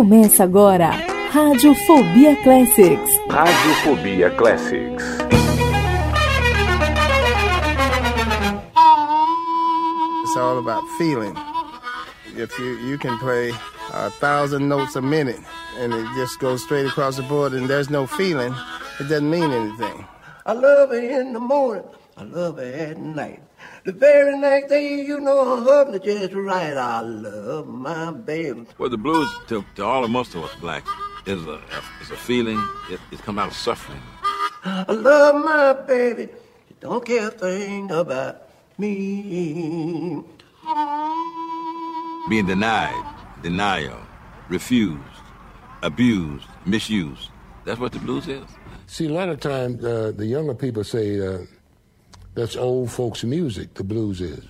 Começa agora, Radiofobia Classics. Radiofobia Classics. It's all about feeling. If you you can play a thousand notes a minute and it just goes straight across the board and there's no feeling, it doesn't mean anything. I love her in the morning, I love her at night. The very next day, you know her husband just right. I love my baby. Well, the blues, to, to all of most of us black, is a, is a feeling. It, it comes out of suffering. I love my baby. She don't care a thing about me. Being denied, denial, refused, abused, misused. That's what the blues is. See, a lot of times uh, the younger people say uh, that's old folks' music, the blues is.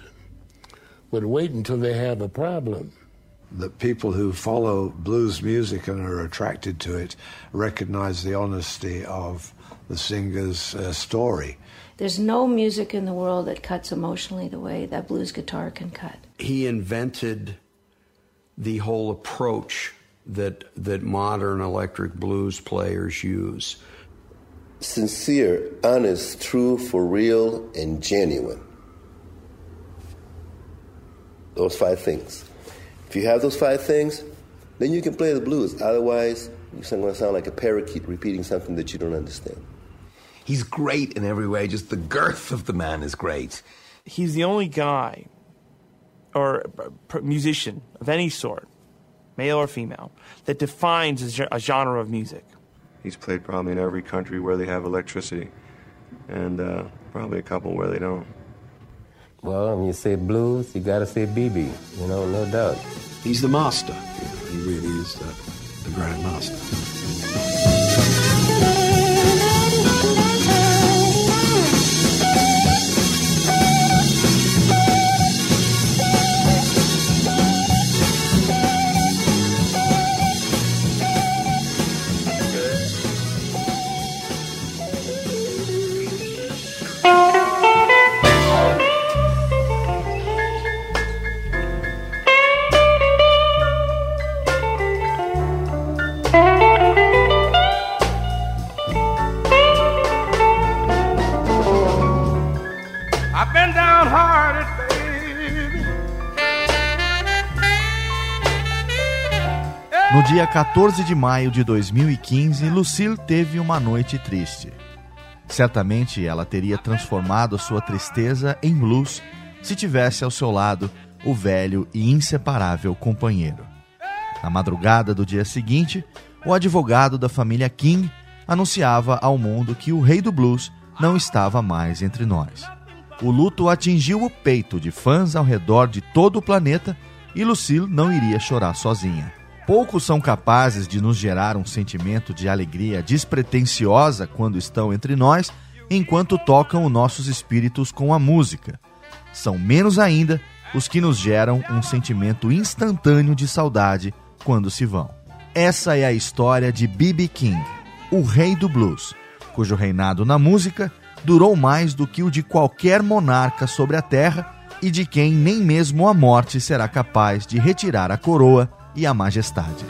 But wait until they have a problem. The people who follow blues music and are attracted to it recognize the honesty of the singer's uh, story. There's no music in the world that cuts emotionally the way that blues guitar can cut. He invented the whole approach that that modern electric blues players use. Sincere, honest, true, for real, and genuine. Those five things. If you have those five things, then you can play the blues. Otherwise, you're going to sound like a parakeet repeating something that you don't understand. He's great in every way. Just the girth of the man is great. He's the only guy or uh, musician of any sort, male or female, that defines a genre of music. He's played probably in every country where they have electricity, and uh, probably a couple where they don't. Well, when you say blues, you got to say BB. You know, no doubt. He's the master. He really is the, the grand master. Dia 14 de maio de 2015, Lucille teve uma noite triste. Certamente ela teria transformado sua tristeza em blues se tivesse ao seu lado o velho e inseparável companheiro. Na madrugada do dia seguinte, o advogado da família King anunciava ao mundo que o rei do blues não estava mais entre nós. O luto atingiu o peito de fãs ao redor de todo o planeta e Lucille não iria chorar sozinha. Poucos são capazes de nos gerar um sentimento de alegria despretensiosa quando estão entre nós, enquanto tocam os nossos espíritos com a música. São menos ainda os que nos geram um sentimento instantâneo de saudade quando se vão. Essa é a história de B.B. King, o rei do blues, cujo reinado na música durou mais do que o de qualquer monarca sobre a terra e de quem nem mesmo a morte será capaz de retirar a coroa e a majestade.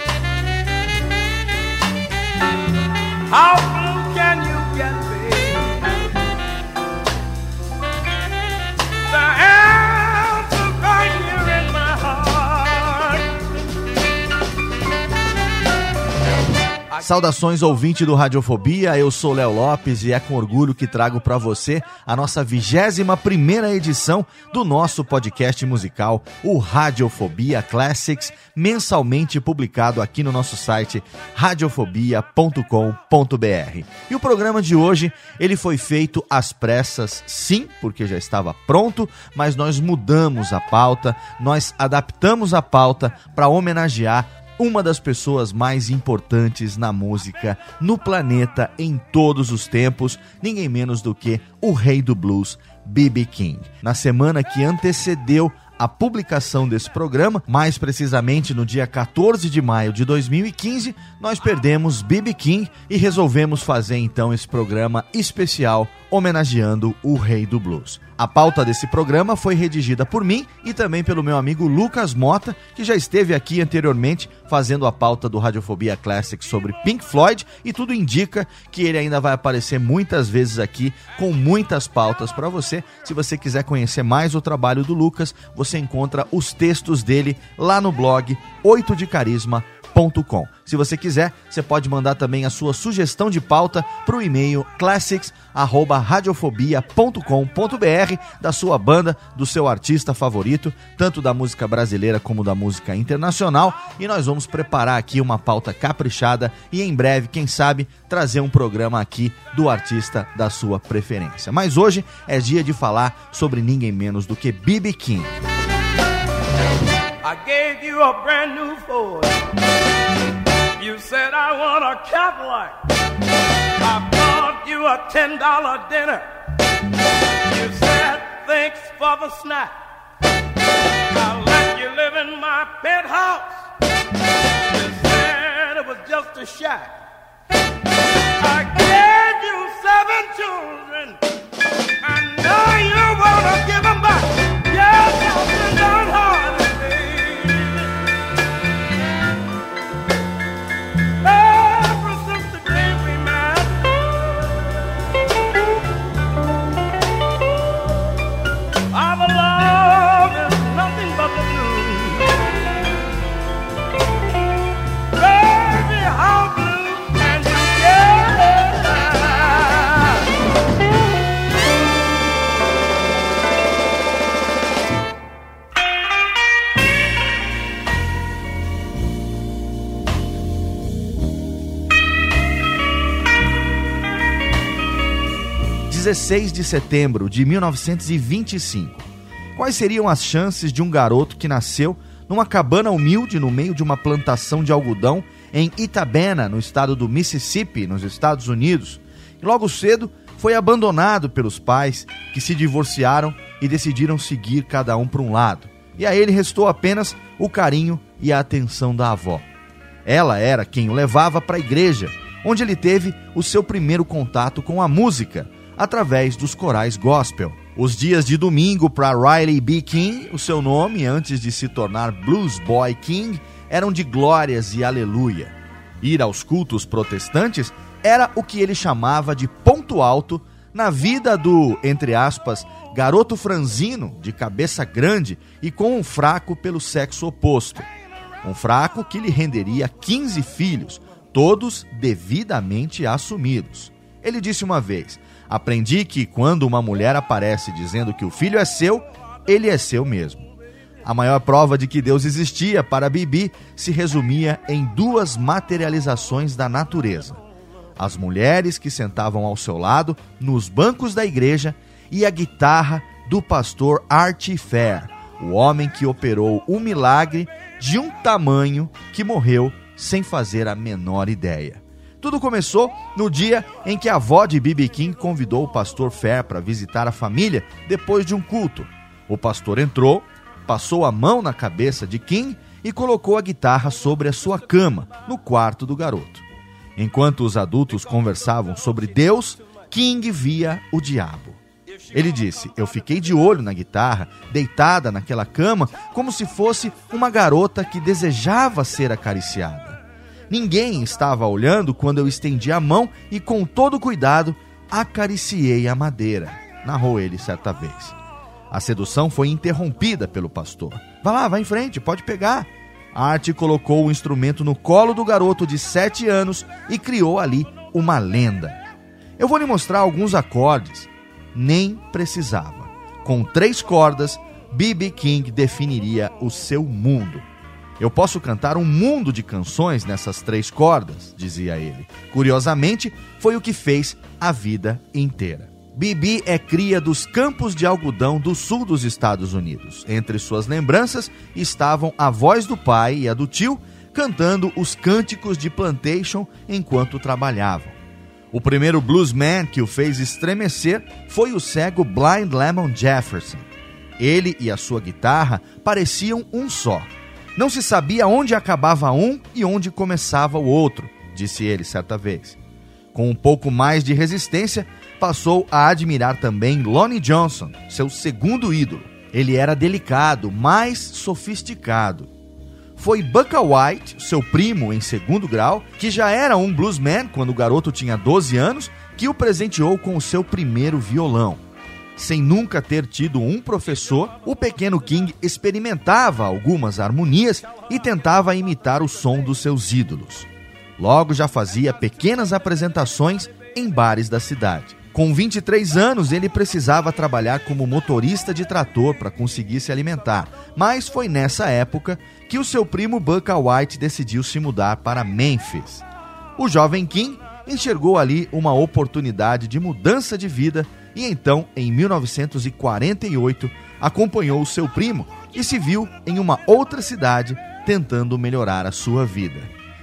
Saudações ouvinte do Radiofobia, eu sou Léo Lopes e é com orgulho que trago para você a nossa vigésima primeira edição do nosso podcast musical, o Radiofobia Classics, mensalmente publicado aqui no nosso site radiofobia.com.br. E o programa de hoje, ele foi feito às pressas, sim, porque já estava pronto, mas nós mudamos a pauta, nós adaptamos a pauta para homenagear uma das pessoas mais importantes na música no planeta em todos os tempos, ninguém menos do que o rei do blues, B.B. King. Na semana que antecedeu a publicação desse programa, mais precisamente no dia 14 de maio de 2015, nós perdemos B.B. King e resolvemos fazer então esse programa especial homenageando o rei do blues. A pauta desse programa foi redigida por mim e também pelo meu amigo Lucas Mota, que já esteve aqui anteriormente fazendo a pauta do Radiofobia Classic sobre Pink Floyd e tudo indica que ele ainda vai aparecer muitas vezes aqui com muitas pautas para você. Se você quiser conhecer mais o trabalho do Lucas, você encontra os textos dele lá no blog 8 de Carisma classics.com. Se você quiser, você pode mandar também a sua sugestão de pauta para o e-mail classics@radiofobia.com.br da sua banda, do seu artista favorito, tanto da música brasileira como da música internacional, e nós vamos preparar aqui uma pauta caprichada e em breve, quem sabe, trazer um programa aqui do artista da sua preferência. Mas hoje é dia de falar sobre ninguém menos do que B.B. King. I gave you a brand new Ford. You said I want a Cadillac. I bought you a ten dollar dinner. You said thanks for the snack. I let you live in my penthouse. You said it was just a shack. I gave you seven children, and now you wanna give them back. Our love 16 de setembro de 1925. Quais seriam as chances de um garoto que nasceu numa cabana humilde no meio de uma plantação de algodão em Itabena, no estado do Mississippi, nos Estados Unidos, e logo cedo foi abandonado pelos pais que se divorciaram e decidiram seguir cada um para um lado. E a ele restou apenas o carinho e a atenção da avó. Ela era quem o levava para a igreja, onde ele teve o seu primeiro contato com a música, através dos corais gospel. Os dias de domingo para Riley B. King, o seu nome, antes de se tornar Blues Boy King, eram de glórias e aleluia. Ir aos cultos protestantes era o que ele chamava de ponto alto na vida do, entre aspas, garoto franzino, de cabeça grande e com um fraco pelo sexo oposto. Um fraco que lhe renderia 15 filhos, todos devidamente assumidos. Ele disse uma vez: Aprendi que quando uma mulher aparece dizendo que o filho é seu, ele é seu mesmo. A maior prova de que Deus existia para Bibi se resumia em duas materializações da natureza: as mulheres que sentavam ao seu lado nos bancos da igreja e a guitarra do pastor Artie Fair, o homem que operou o milagre de um tamanho que morreu sem fazer a menor ideia. Tudo começou no dia em que a avó de Bibi King convidou o pastor Fair para visitar a família depois de um culto. O pastor entrou, passou a mão na cabeça de King e colocou a guitarra sobre a sua cama, no quarto do garoto. Enquanto os adultos conversavam sobre Deus, King via o diabo. Ele disse: Eu fiquei de olho na guitarra, deitada naquela cama, como se fosse uma garota que desejava ser acariciada. Ninguém estava olhando quando eu estendi a mão e, com todo cuidado, acariciei a madeira, narrou ele certa vez. A sedução foi interrompida pelo pastor. Vá lá, vá em frente, pode pegar. Art colocou o instrumento no colo do garoto de 7 anos e criou ali uma lenda. Eu vou lhe mostrar alguns acordes. Nem precisava. Com três cordas, B.B. King definiria o seu mundo. Eu posso cantar um mundo de canções nessas três cordas, dizia ele. Curiosamente, foi o que fez a vida inteira. Bibi é cria dos campos de algodão do sul dos Estados Unidos. Entre suas lembranças estavam a voz do pai e a do tio cantando os cânticos de plantation enquanto trabalhavam. O primeiro bluesman que o fez estremecer foi o cego Blind Lemon Jefferson. Ele e a sua guitarra pareciam um só. Não se sabia onde acabava um e onde começava o outro, disse ele certa vez. Com um pouco mais de resistência, passou a admirar também Lonnie Johnson, seu segundo ídolo. Ele era delicado, mais sofisticado. Foi Bucka White, seu primo em segundo grau, que já era um bluesman quando o garoto tinha 12 anos, que o presenteou com o seu primeiro violão. Sem nunca ter tido um professor, o pequeno King experimentava algumas harmonias e tentava imitar o som dos seus ídolos. Logo já fazia pequenas apresentações em bares da cidade. Com 23 anos, ele precisava trabalhar como motorista de trator para conseguir se alimentar, mas foi nessa época que o seu primo Bucka White decidiu se mudar para Memphis. O jovem King enxergou ali uma oportunidade de mudança de vida e então, em 1948, acompanhou o seu primo e se viu em uma outra cidade tentando melhorar a sua vida.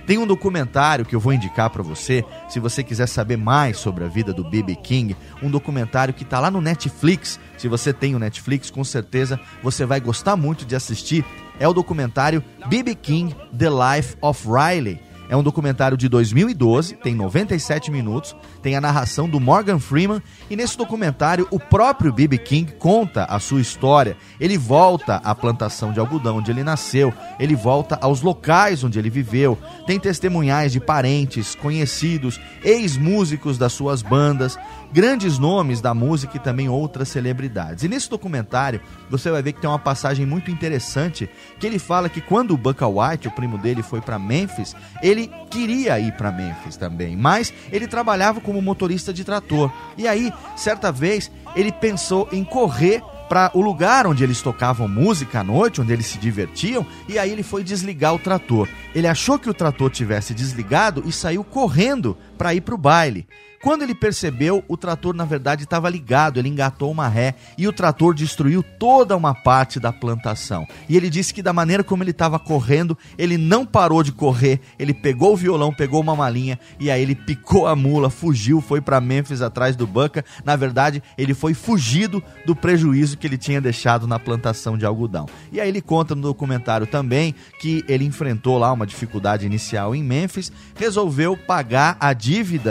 Tem um documentário que eu vou indicar para você, se você quiser saber mais sobre a vida do B.B. King, um documentário que está lá no Netflix. Se você tem o Netflix, com certeza você vai gostar muito de assistir. É o documentário B.B. King: The Life of Riley. É um documentário de 2012, tem 97 minutos, tem a narração do Morgan Freeman e nesse documentário o próprio B.B. King conta a sua história. Ele volta à plantação de algodão onde ele nasceu, ele volta aos locais onde ele viveu, tem testemunhais de parentes, conhecidos, ex-músicos das suas bandas, grandes nomes da música e também outras celebridades. E nesse documentário você vai ver que tem uma passagem muito interessante que ele fala que quando o Bucka White, o primo dele, foi para Memphis, ele queria ir para Memphis também, mas ele trabalhava como motorista de trator. E aí, certa vez, ele pensou em correr para o lugar onde eles tocavam música à noite, onde eles se divertiam, e aí ele foi desligar o trator. Ele achou que o trator tivesse desligado e saiu correndo para ir para o baile. Quando ele percebeu, o trator na verdade estava ligado, ele engatou uma ré e o trator destruiu toda uma parte da plantação. E ele disse que da maneira como ele estava correndo, ele não parou de correr, ele pegou o violão, pegou uma malinha e aí ele picou a mula, fugiu, foi para Memphis atrás do Bucca. Na verdade, ele foi fugido do prejuízo que ele tinha deixado na plantação de algodão. E aí ele conta no documentário também que ele enfrentou lá uma dificuldade inicial em Memphis, resolveu pagar a dívida,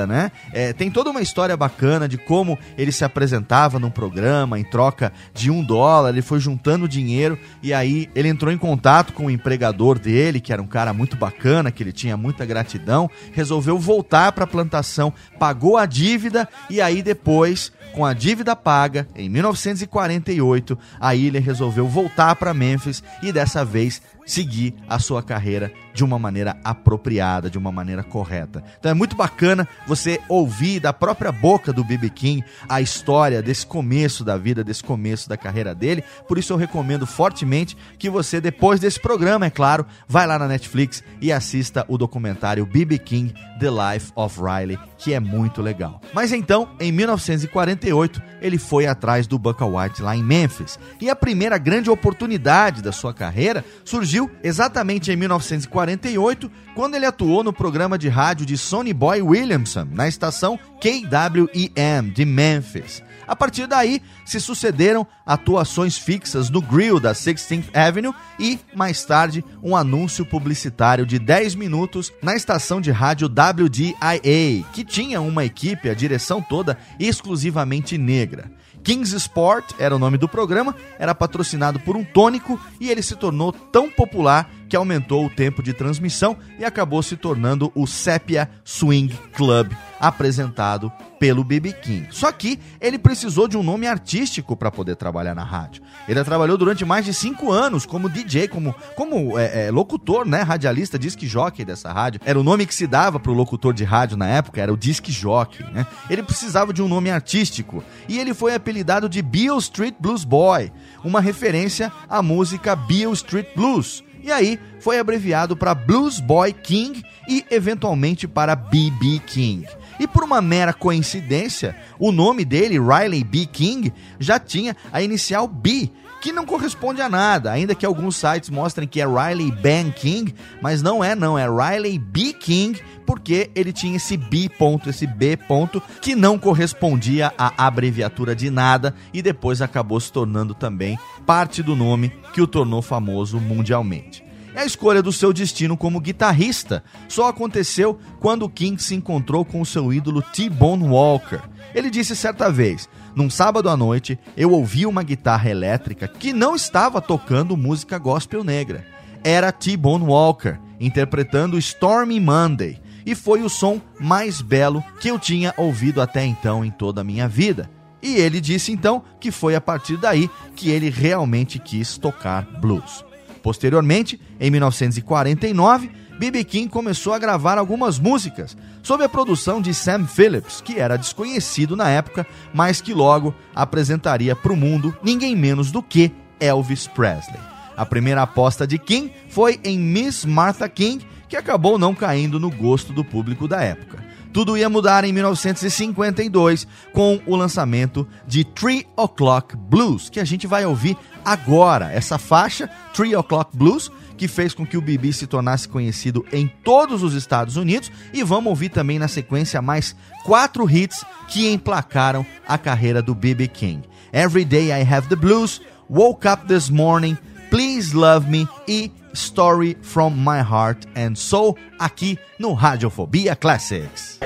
né? É, tem toda uma história bacana de como ele se apresentava num programa em troca de um dólar, ele foi juntando dinheiro e aí ele entrou em contato com o empregador dele, que era um cara muito bacana, que ele tinha muita gratidão, resolveu voltar para a plantação, pagou a dívida e aí depois com a dívida paga, em 1948, aí ele resolveu voltar para Memphis e dessa vez seguir a sua carreira de uma maneira apropriada, de uma maneira correta. Então é muito bacana você ouvir da própria boca do B.B. King a história desse começo da vida, desse começo da carreira dele. Por isso eu recomendo fortemente que você, depois desse programa, é claro, vai lá na Netflix e assista o documentário B.B. King The Life of Riley, que é muito legal. Mas então, em 1948, ele foi atrás do Bucka White lá em Memphis. E a primeira grande oportunidade da sua carreira surgiu exatamente em 1948, quando ele atuou no programa de rádio de Sonny Boy Williamson, na estação KWEM de Memphis. A partir daí, se sucederam atuações fixas no grill da 16th Avenue e, mais tarde, um anúncio publicitário de 10 minutos na estação de rádio WDIA, que tinha uma equipe, a direção toda, exclusivamente negra. Kings Sport era o nome do programa, era patrocinado por um tônico e ele se tornou tão popular que aumentou o tempo de transmissão e acabou se tornando o Sepia Swing Club apresentado pelo BB King. Só que ele precisou de um nome artístico para poder trabalhar na rádio. Ele trabalhou durante mais de cinco anos como DJ, como, como é, é, locutor, né, radialista, disc jockey dessa rádio. Era o nome que se dava para o locutor de rádio na época, era o disc jockey, né? Ele precisava de um nome artístico e ele foi apelidado de Beale Street Blues Boy, uma referência à música Beale Street Blues. E aí foi abreviado para Blues Boy King e eventualmente para BB King. E por uma mera coincidência, o nome dele, Riley B. King, já tinha a inicial B, que não corresponde a nada, ainda que alguns sites mostrem que é Riley Ben King, mas não é não, é Riley B. King, porque ele tinha esse B ponto, esse B ponto, que não correspondia à abreviatura de nada e depois acabou se tornando também parte do nome que o tornou famoso mundialmente. A escolha do seu destino como guitarrista só aconteceu quando King se encontrou com o seu ídolo T-Bone Walker. Ele disse certa vez: Num sábado à noite, eu ouvi uma guitarra elétrica que não estava tocando música gospel negra. Era T-Bone Walker interpretando Stormy Monday, e foi o som mais belo que eu tinha ouvido até então em toda a minha vida. E ele disse então que foi a partir daí que ele realmente quis tocar blues. Posteriormente, em 1949, B.B. King começou a gravar algumas músicas sob a produção de Sam Phillips, que era desconhecido na época, mas que logo apresentaria para o mundo ninguém menos do que Elvis Presley. A primeira aposta de King foi em Miss Martha King, que acabou não caindo no gosto do público da época. Tudo ia mudar em 1952 com o lançamento de Three O'Clock Blues, que a gente vai ouvir agora. Essa faixa, Three O'Clock Blues, que fez com que o Bibi se tornasse conhecido em todos os Estados Unidos. E vamos ouvir também na sequência mais quatro hits que emplacaram a carreira do BB King: Every Day I Have the Blues, Woke Up This Morning, Please Love Me e Story from My Heart and Soul, aqui no Radiofobia Classics.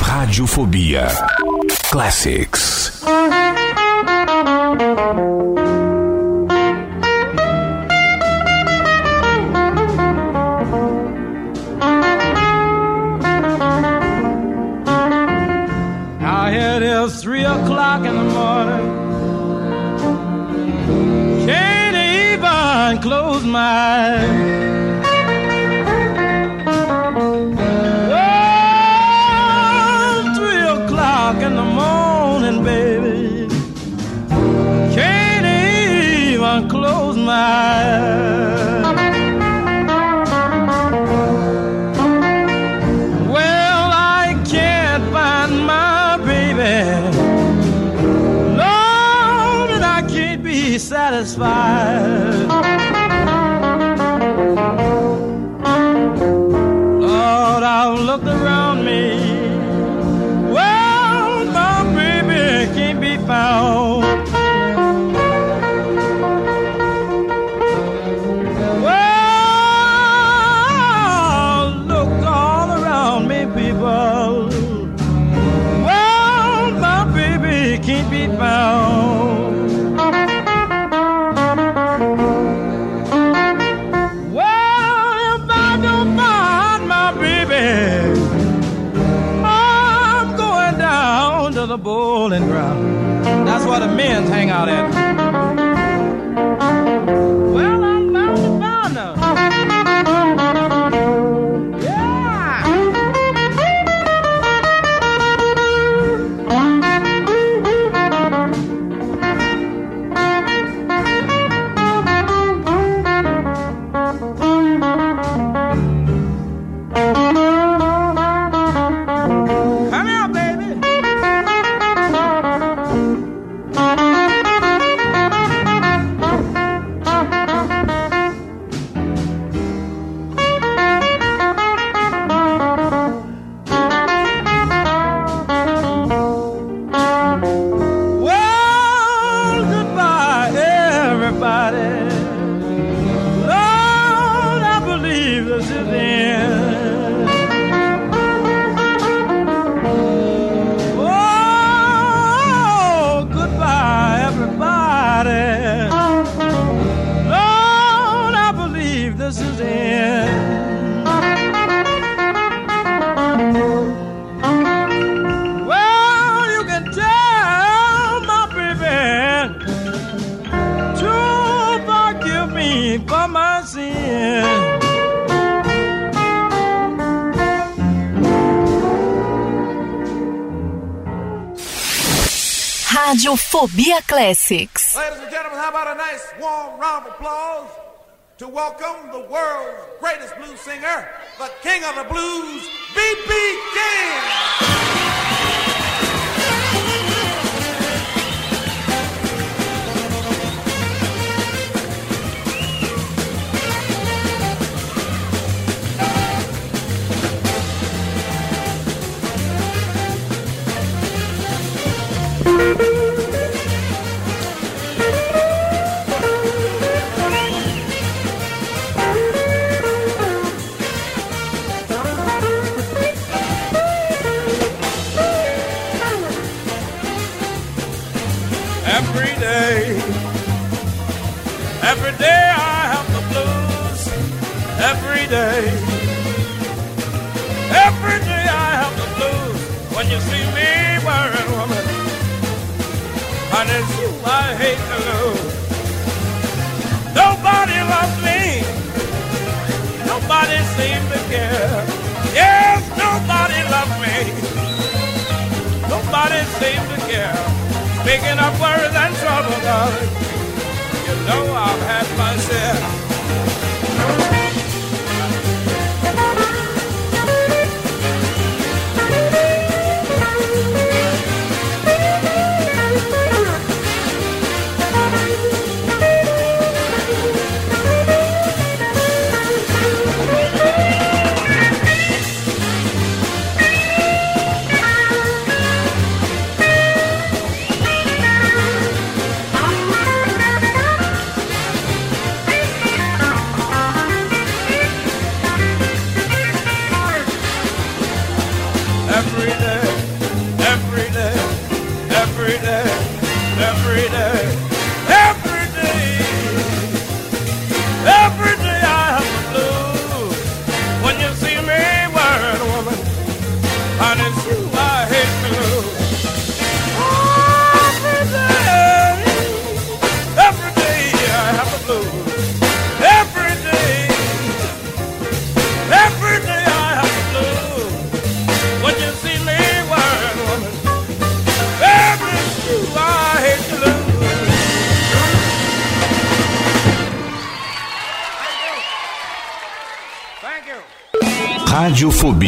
Radiofobia Classics. O'clock in the morning. Can't even close my eyes. Can't be satisfied. Lord, I've looked around me. Fobia Classics. Ladies and gentlemen, how about a nice warm round of applause to welcome the world's greatest blues singer, the king of the blues, B.B. King. Thank you. day. Every day I have the blues when you see me wearing woman. And it's you I hate to lose. Nobody loves me. Nobody seems to care. Yes, nobody loves me. Nobody seems to care. Picking up worries and trouble, darling. You know I've had my share.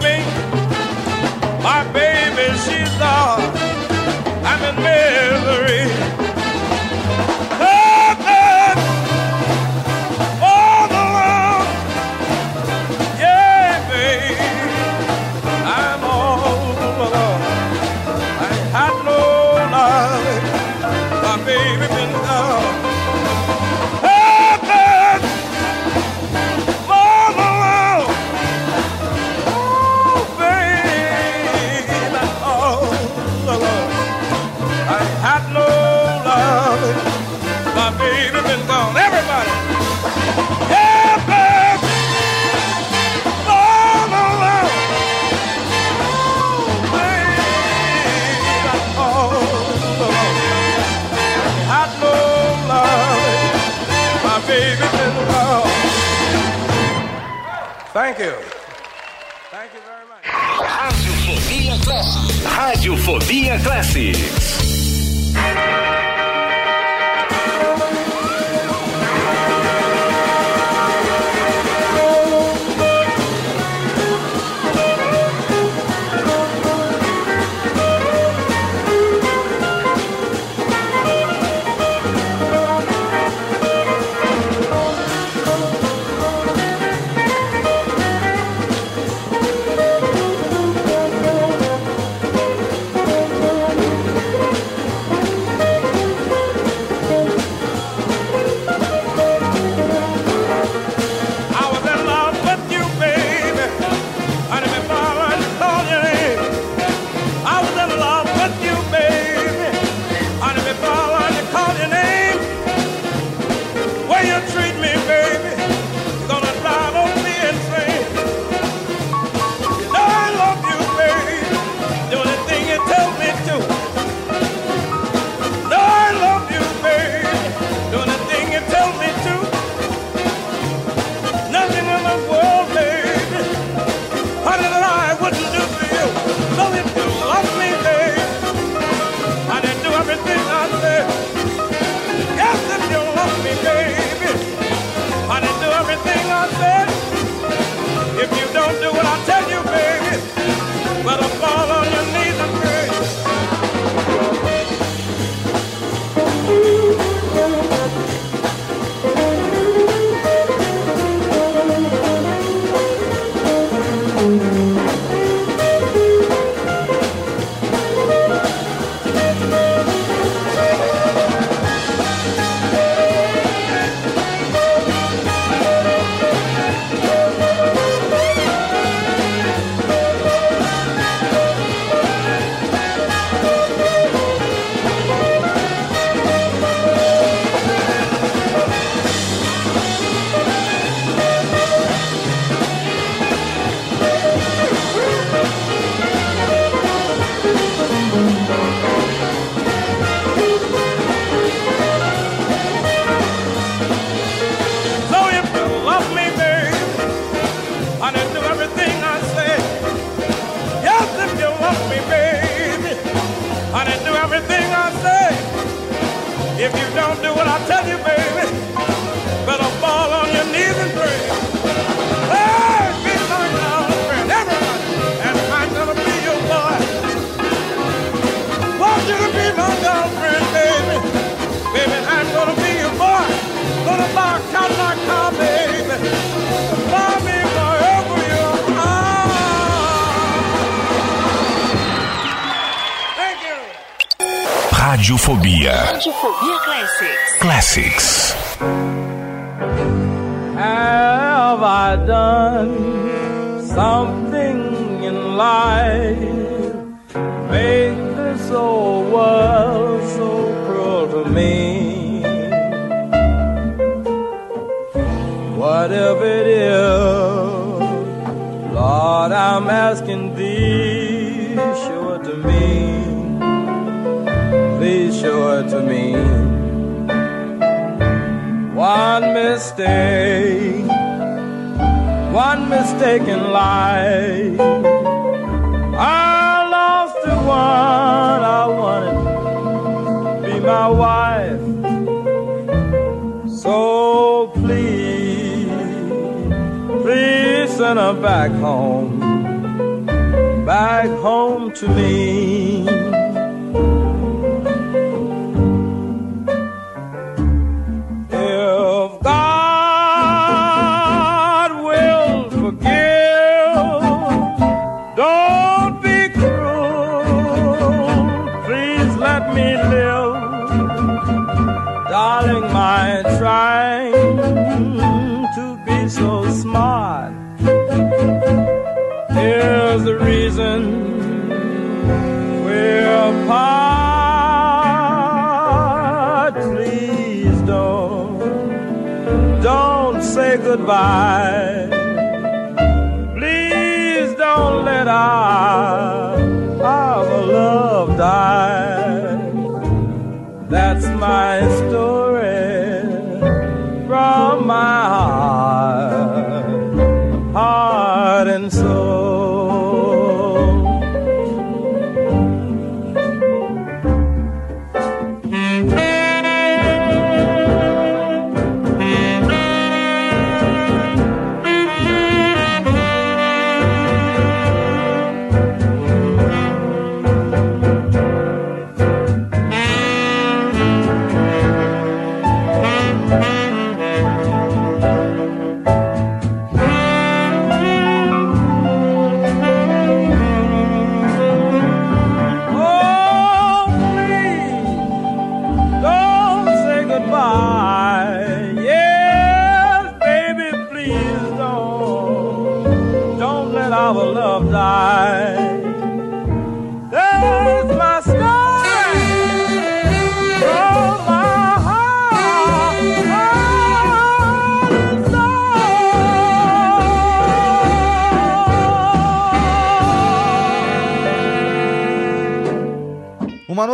me Linha Classe. My wife. So please, please send her back home, back home to me. Goodbye.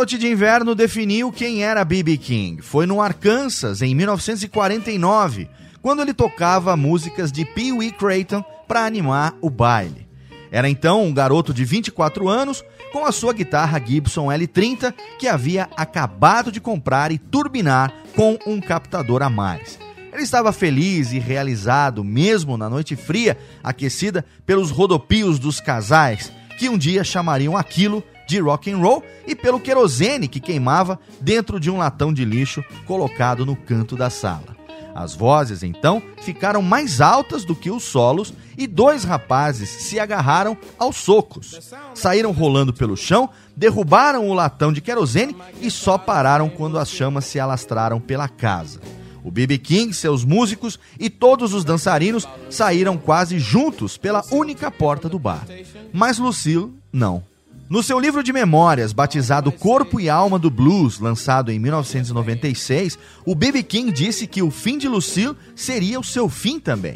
Noite de inverno definiu quem era B.B. King. Foi no Arkansas, em 1949, quando ele tocava músicas de Pee Wee Creighton para animar o baile. Era então um garoto de 24 anos com a sua guitarra Gibson L30 que havia acabado de comprar e turbinar com um captador a mais. Ele estava feliz e realizado, mesmo na noite fria, aquecida pelos rodopios dos casais, que um dia chamariam aquilo de rock and roll e pelo querosene que queimava dentro de um latão de lixo colocado no canto da sala. As vozes então ficaram mais altas do que os solos e dois rapazes se agarraram aos socos. Saíram rolando pelo chão, derrubaram o latão de querosene e só pararam quando as chamas se alastraram pela casa. O B.B. King, seus músicos e todos os dançarinos saíram quase juntos pela única porta do bar. Mas Lucille não. No seu livro de memórias, batizado Corpo e Alma do Blues, lançado em 1996, o B.B. King disse que o fim de Lucille seria o seu fim também.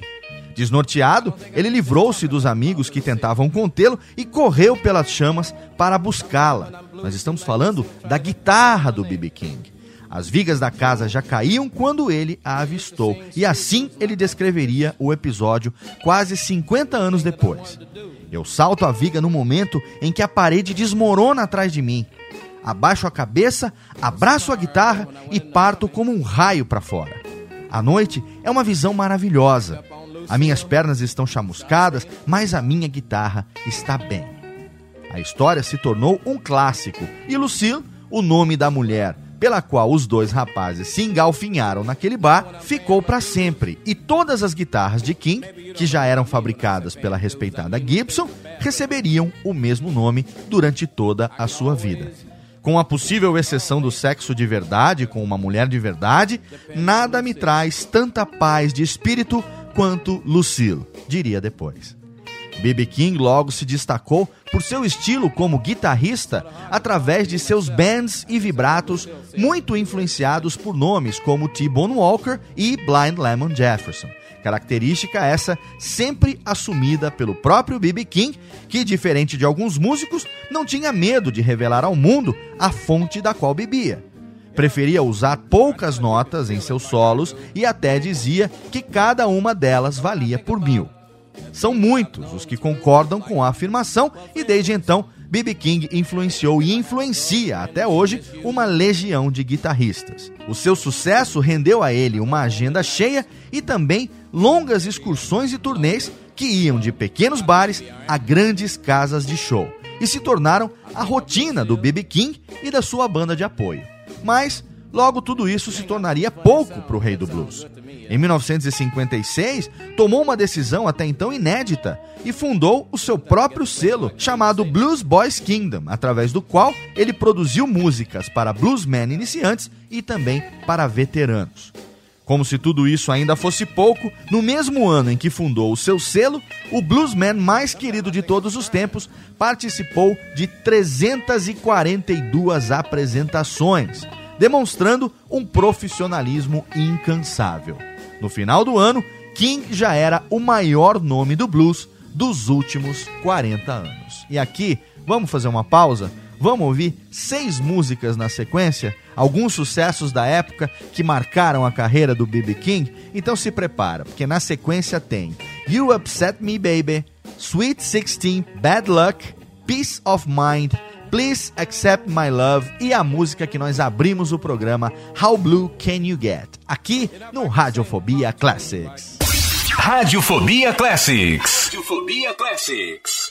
Desnorteado, ele livrou-se dos amigos que tentavam contê-lo e correu pelas chamas para buscá-la. Nós estamos falando da guitarra do B.B. King. As vigas da casa já caíam quando ele a avistou, e assim ele descreveria o episódio quase 50 anos depois. Eu salto a viga no momento em que a parede desmorona atrás de mim. abaixo a cabeça, abraço a guitarra e parto como um raio para fora. A noite é uma visão maravilhosa. As minhas pernas estão chamuscadas, mas a minha guitarra está bem. A história se tornou um clássico e Lucille, o nome da mulher pela qual os dois rapazes se engalfinharam naquele bar, ficou para sempre e todas as guitarras de King, que já eram fabricadas pela respeitada Gibson, receberiam o mesmo nome durante toda a sua vida. Com a possível exceção do sexo de verdade com uma mulher de verdade, nada me traz tanta paz de espírito quanto Lucille, diria depois. B.B. King logo se destacou por seu estilo como guitarrista através de seus bands e vibratos muito influenciados por nomes como T-Bone Walker e Blind Lemon Jefferson. Característica essa sempre assumida pelo próprio B.B. King, que, diferente de alguns músicos, não tinha medo de revelar ao mundo a fonte da qual bebia. Preferia usar poucas notas em seus solos e até dizia que cada uma delas valia por mil. São muitos os que concordam com a afirmação e desde então B.B. King influenciou e influencia até hoje uma legião de guitarristas. O seu sucesso rendeu a ele uma agenda cheia e também longas excursões e turnês que iam de pequenos bares a grandes casas de show e se tornaram a rotina do B.B. King e da sua banda de apoio. Mas logo tudo isso se tornaria pouco para o rei do blues. Em 1956, tomou uma decisão até então inédita e fundou o seu próprio selo, chamado Blues Boys Kingdom, através do qual ele produziu músicas para bluesmen iniciantes e também para veteranos. Como se tudo isso ainda fosse pouco, no mesmo ano em que fundou o seu selo, o bluesman mais querido de todos os tempos participou de 342 apresentações, demonstrando um profissionalismo incansável. No final do ano, King já era o maior nome do blues dos últimos 40 anos. E aqui, vamos fazer uma pausa? Vamos ouvir seis músicas na sequência, alguns sucessos da época que marcaram a carreira do B.B. King. Então se prepara, porque na sequência tem You Upset Me Baby, Sweet 16, Bad Luck, Peace of Mind, Please Accept My Love e a música que nós abrimos o programa How Blue Can You Get? Aqui no Radiofobia Classics. Radiofobia Classics. Radiofobia Classics.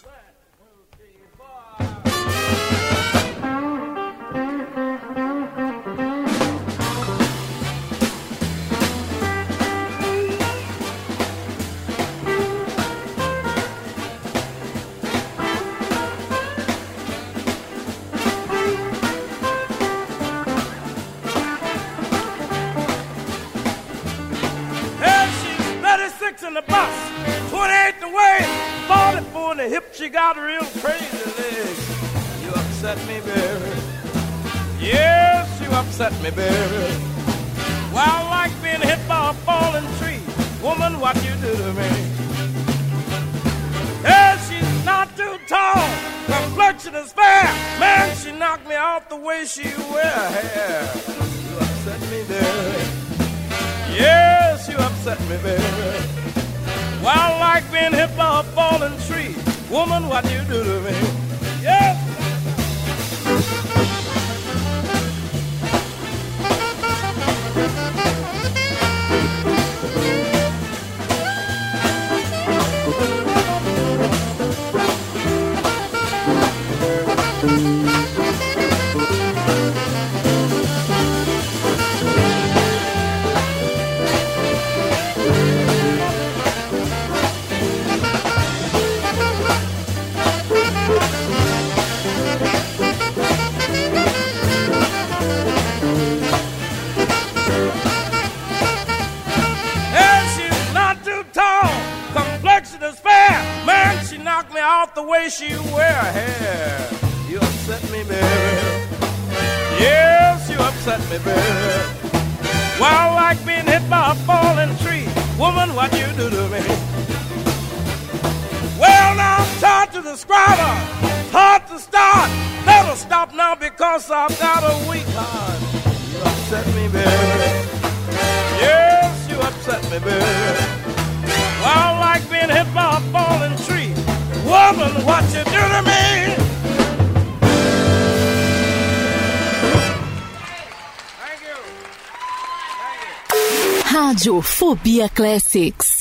44 in the hip. She got real crazy legs. You upset me, baby. Yes, you upset me, baby. Well, like being hit by a falling tree. Woman, what you do to me? Yeah, she's not too tall. Complexion is fair. Man, she knocked me off the way she wear hair. You upset me, baby. Yes, you upset me, baby. Well, like being hit by a falling tree. Woman, what you do to me? The she wear hair. You upset me, baby. Yes, you upset me, baby. Well, like being hit by a falling tree. Woman, what you do to me? Well, now I'm tired to describe her. Hard to start. Never stop now because I've got a weak heart. You upset me, baby. Yes, you upset me, baby. Well, like being hit by a falling. Woman, what you do to me? Thank you. Thank you. Rádio Fobia Classics.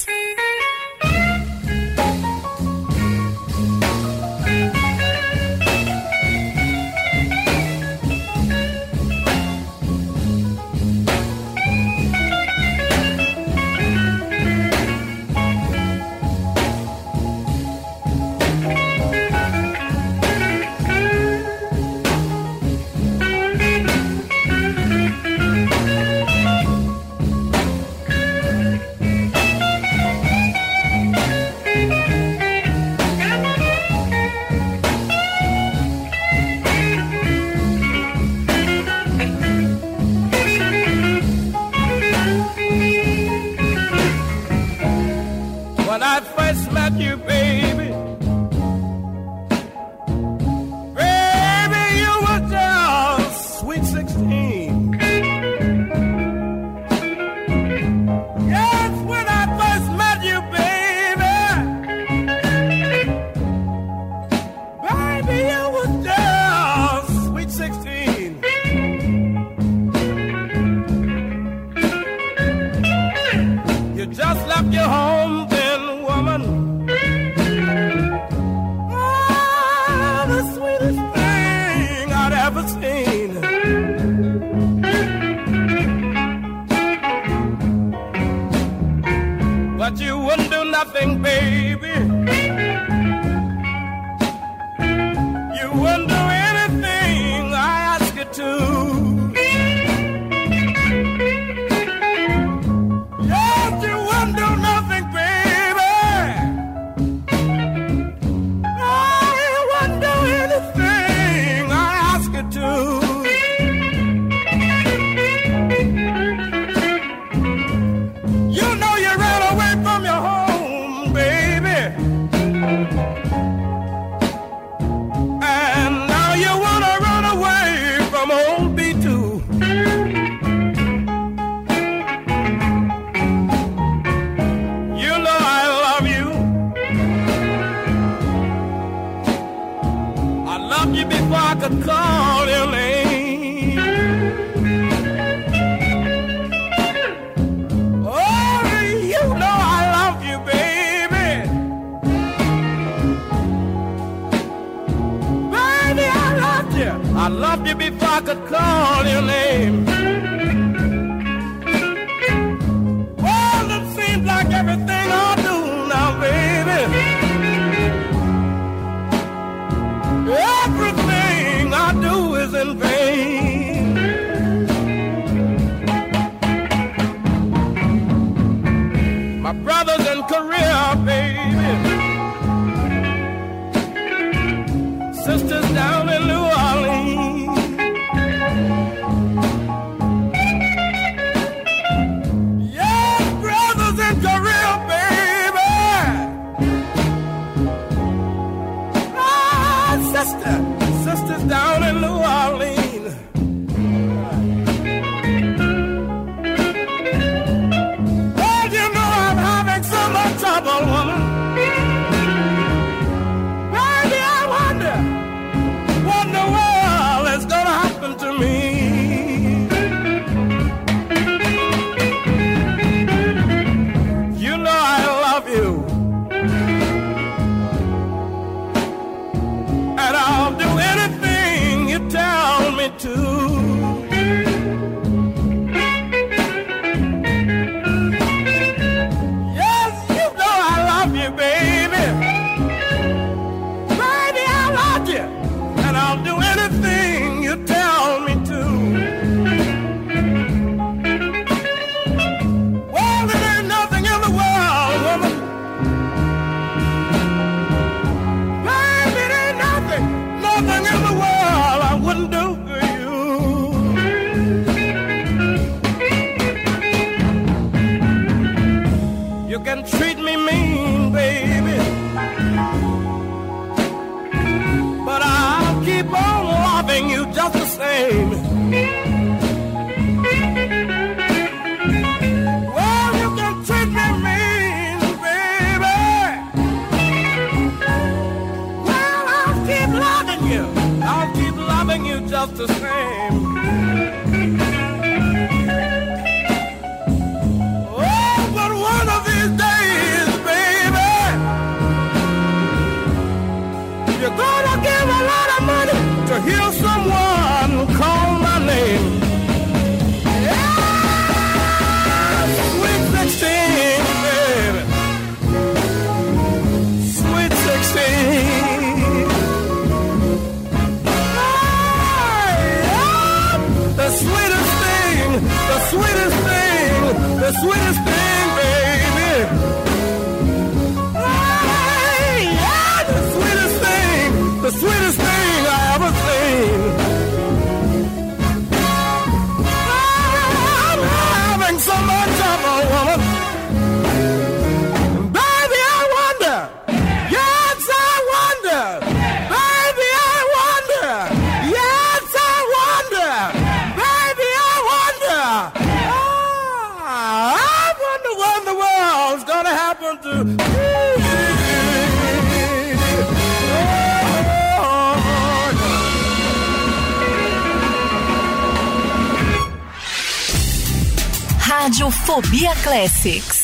Classics.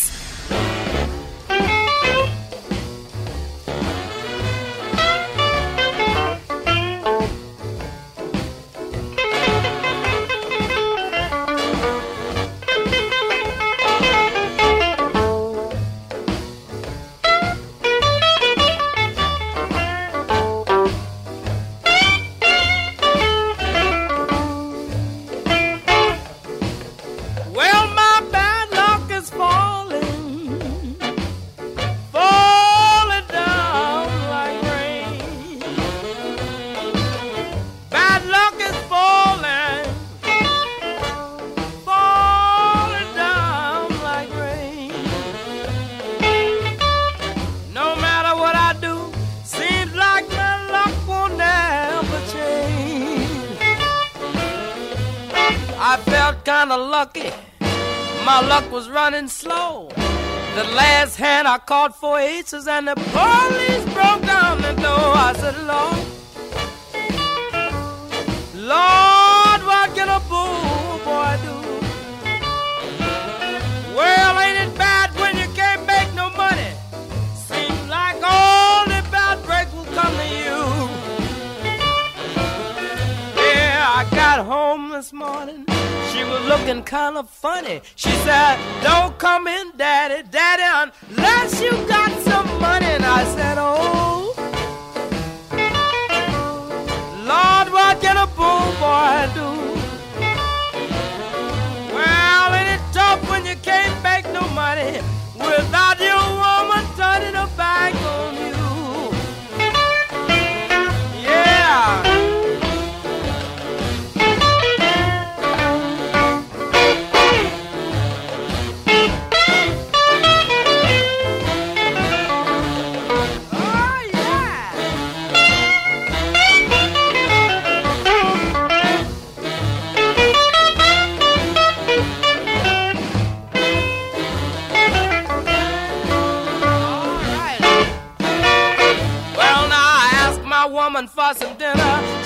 The last hand I caught four aces and the police broke down the door. I said, Lord, Lord, what can a poor boy do? Well, ain't it bad when you can't make no money? Seems like all the bad break will come to you. Yeah, I got home this morning. She was looking kind of funny. She said, Don't come in, Daddy, Daddy, unless you got some money. And I said,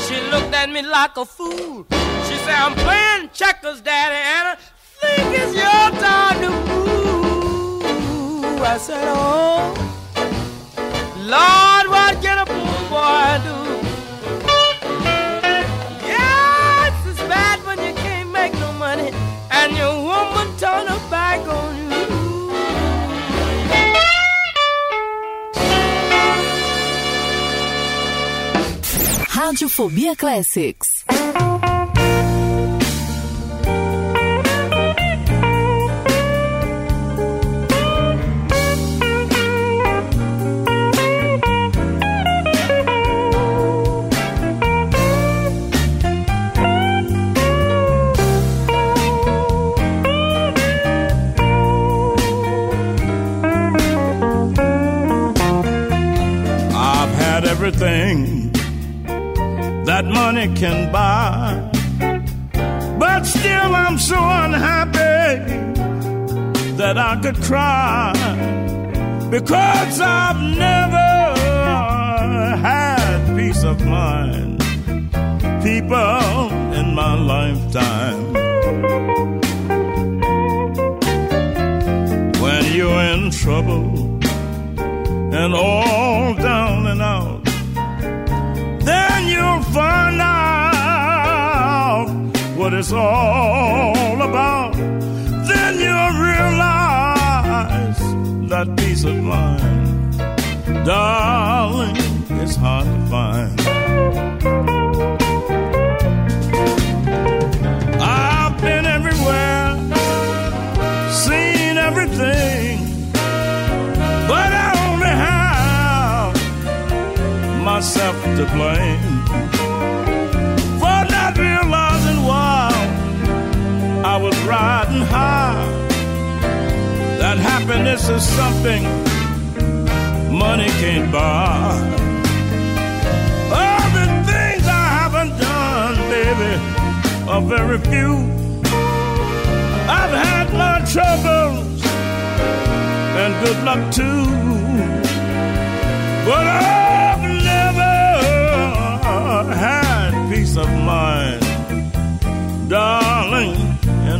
She looked at me like a fool. She said, I'm playing checkers, Daddy, and I think it's your time to move. I said, Oh, Lord, Radiofobia Classics. I've had everything that money can buy, but still I'm so unhappy that I could cry because I've never had peace of mind. People in my lifetime, when you're in trouble and all down it's all about, then you realize that peace of mind, darling, is hard to find. I've been everywhere, seen everything, but I only have myself to blame. Riding high that happiness is something money can't buy. All the things I haven't done, baby, are very few. I've had my troubles and good luck too. But I've never had peace of mind, darling, in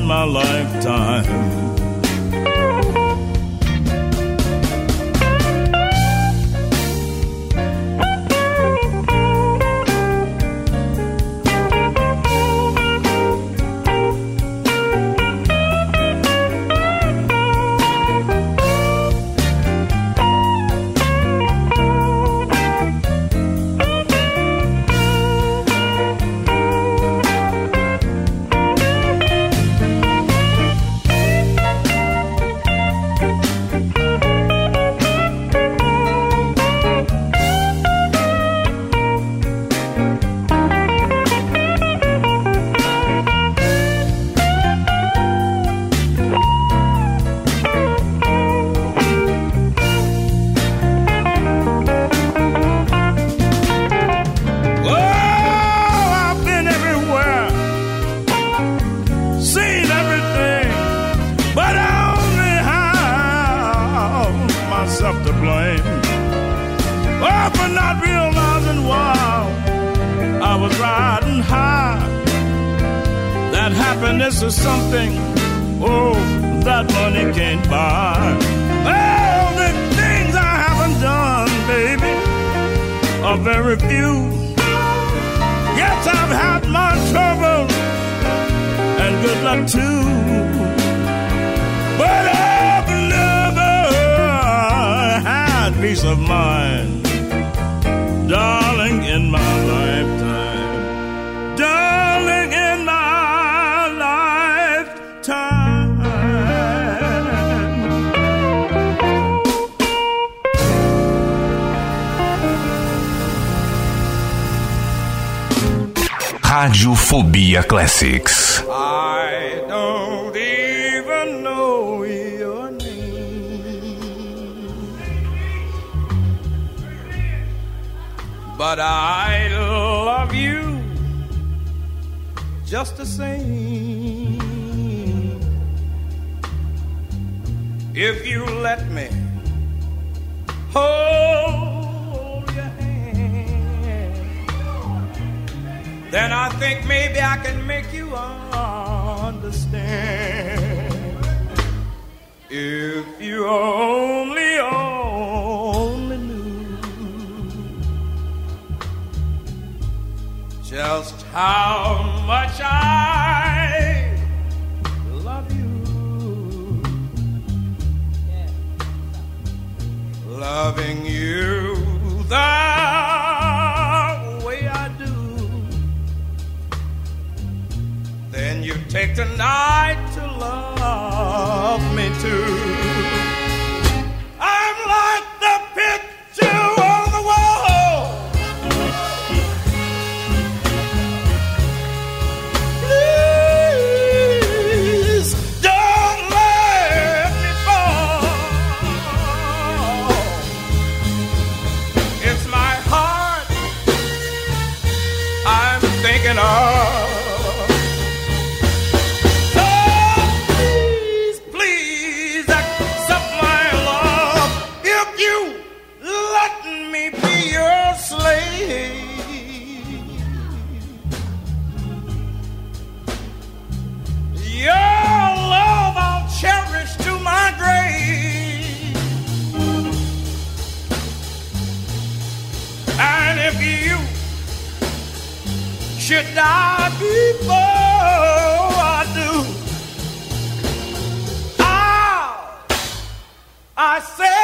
my lifetime. Happiness is something, oh, that money can't buy. All the things I haven't done, baby, are very few. Yes, I've had my trouble and good luck too. But I've never had peace of mind, darling, in my Radiofobia Classics. I don't even know your name, but I love you just the same. If you let me hold then I think maybe I can make you understand. If you only, only knew just how much I love you. Loving you the you take the night to love me too. before I do. Ah, I say.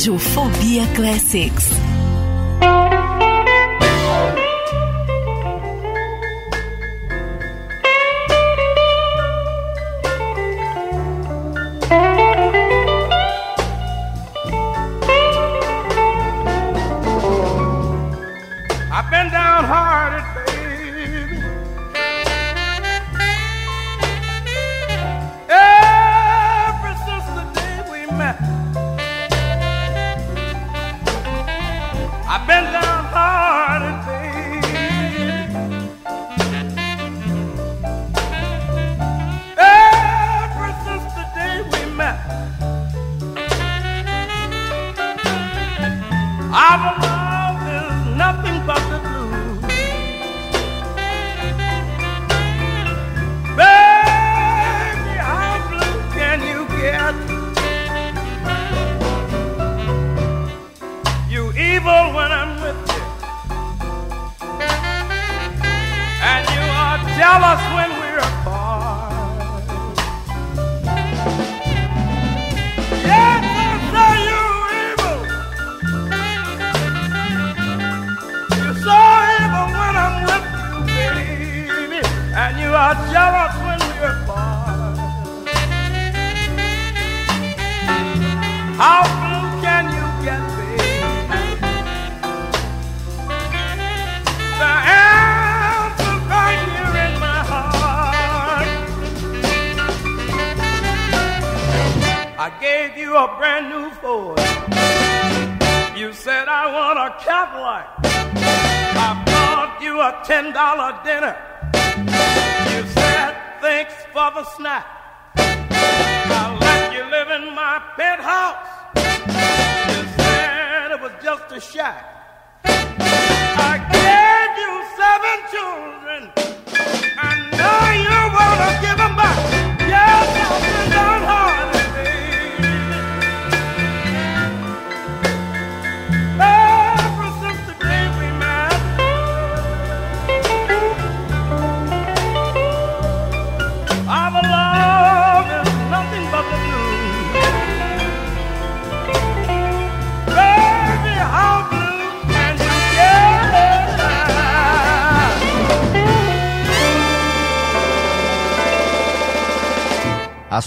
Radiofobia Classics.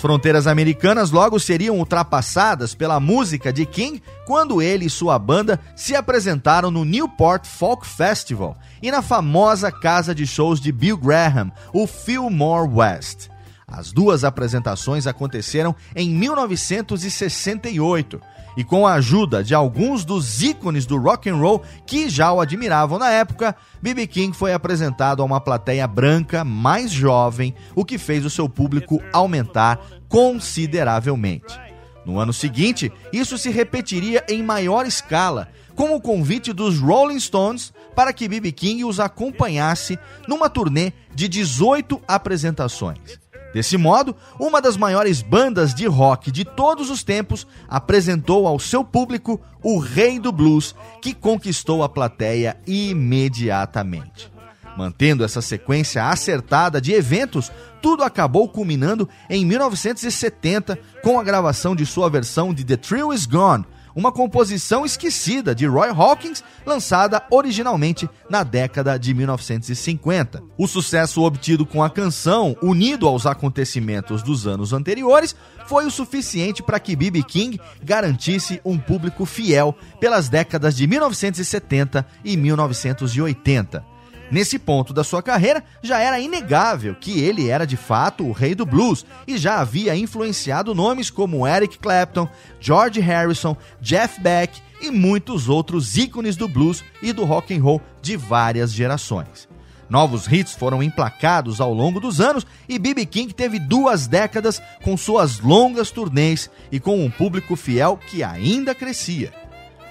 Fronteiras americanas logo seriam ultrapassadas pela música de King quando ele e sua banda se apresentaram no Newport Folk Festival e na famosa casa de shows de Bill Graham, o Fillmore West. As duas apresentações aconteceram em 1968 e com a ajuda de alguns dos ícones do rock and roll que já o admiravam na época, B.B. King foi apresentado a uma plateia branca mais jovem, o que fez o seu público aumentar consideravelmente. No ano seguinte, isso se repetiria em maior escala, com o convite dos Rolling Stones para que B.B. King os acompanhasse numa turnê de 18 apresentações. Desse modo, uma das maiores bandas de rock de todos os tempos apresentou ao seu público o rei do blues, que conquistou a plateia imediatamente. Mantendo essa sequência acertada de eventos, tudo acabou culminando em 1970 com a gravação de sua versão de The Thrill Is Gone, uma composição esquecida de Roy Hawkins, lançada originalmente na década de 1950. O sucesso obtido com a canção, unido aos acontecimentos dos anos anteriores, foi o suficiente para que B.B. King garantisse um público fiel pelas décadas de 1970 e 1980. Nesse ponto da sua carreira, já era inegável que ele era de fato o rei do blues e já havia influenciado nomes como Eric Clapton, George Harrison, Jeff Beck e muitos outros ícones do blues e do rock and roll de várias gerações. Novos hits foram emplacados ao longo dos anos e B.B. King teve duas décadas com suas longas turnês e com um público fiel que ainda crescia.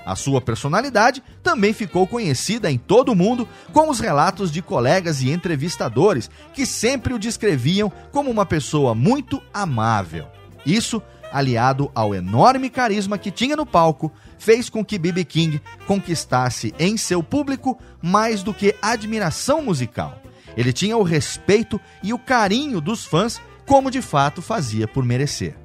A sua personalidade também ficou conhecida em todo o mundo com os relatos de colegas e entrevistadores que sempre o descreviam como uma pessoa muito amável. Isso, aliado ao enorme carisma que tinha no palco, fez com que B.B. King conquistasse em seu público mais do que admiração musical. Ele tinha o respeito e o carinho dos fãs, como de fato fazia por merecer.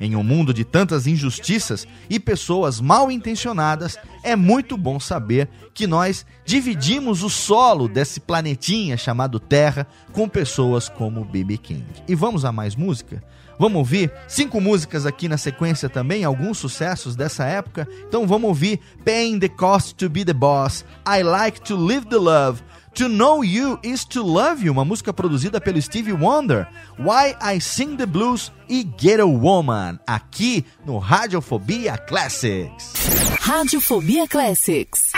Em um mundo de tantas injustiças e pessoas mal intencionadas, é muito bom saber que nós dividimos o solo desse planetinha chamado Terra com pessoas como B.B. King. E vamos a mais música? Vamos ouvir cinco músicas aqui na sequência também, alguns sucessos dessa época. Então vamos ouvir Paying the Cost to Be the Boss, I Like to Live the Love, To Know You is to Love You, uma música produzida pelo Stevie Wonder, Why I Sing the Blues e Get a Woman, aqui no Radiofobia Classics. Radiofobia Classics.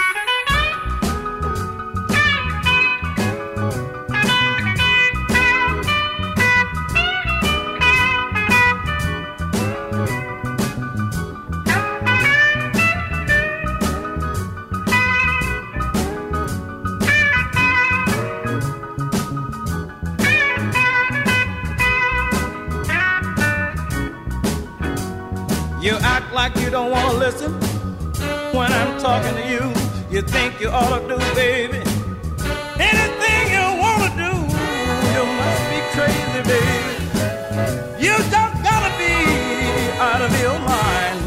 You act like you don't want to listen when I'm talking to you. You think you ought to do, baby, anything you want to do. You must be crazy, baby. You just gotta be out of your mind.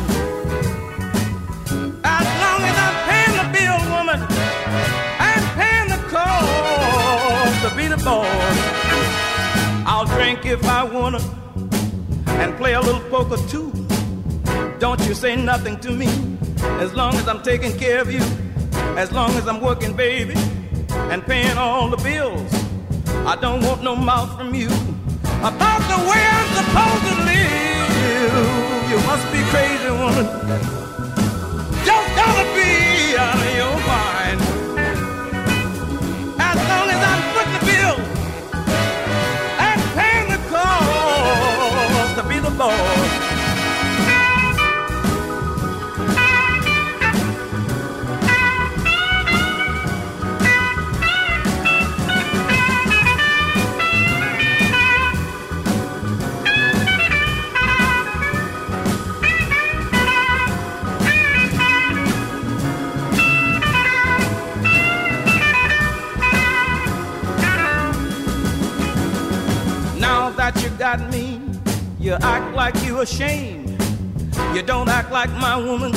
As long as I'm paying the bill, woman, I'm paying the cost to be the boss. I'll drink if I wanna and play a little poker too. Don't you say nothing to me as long as I'm taking care of you, as long as I'm working, baby, and paying all the bills. I don't want no mouth from you about the way I'm supposed to live. You must be crazy, woman. Just gotta be out of you ashamed. You don't act like my woman,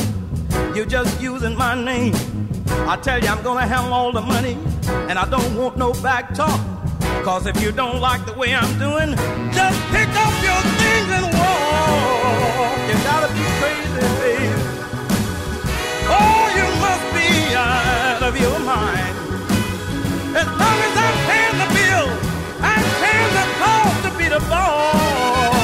you're just using my name. I tell you, I'm gonna handle all the money, and I don't want no back talk. Cause if you don't like the way I'm doing, just pick up your things and walk. You gotta be crazy, baby. Oh, you must be out of your mind. As long as I'm paying the bill, I'm paying the cost to be the boss.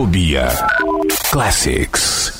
Radiofobia. Classics.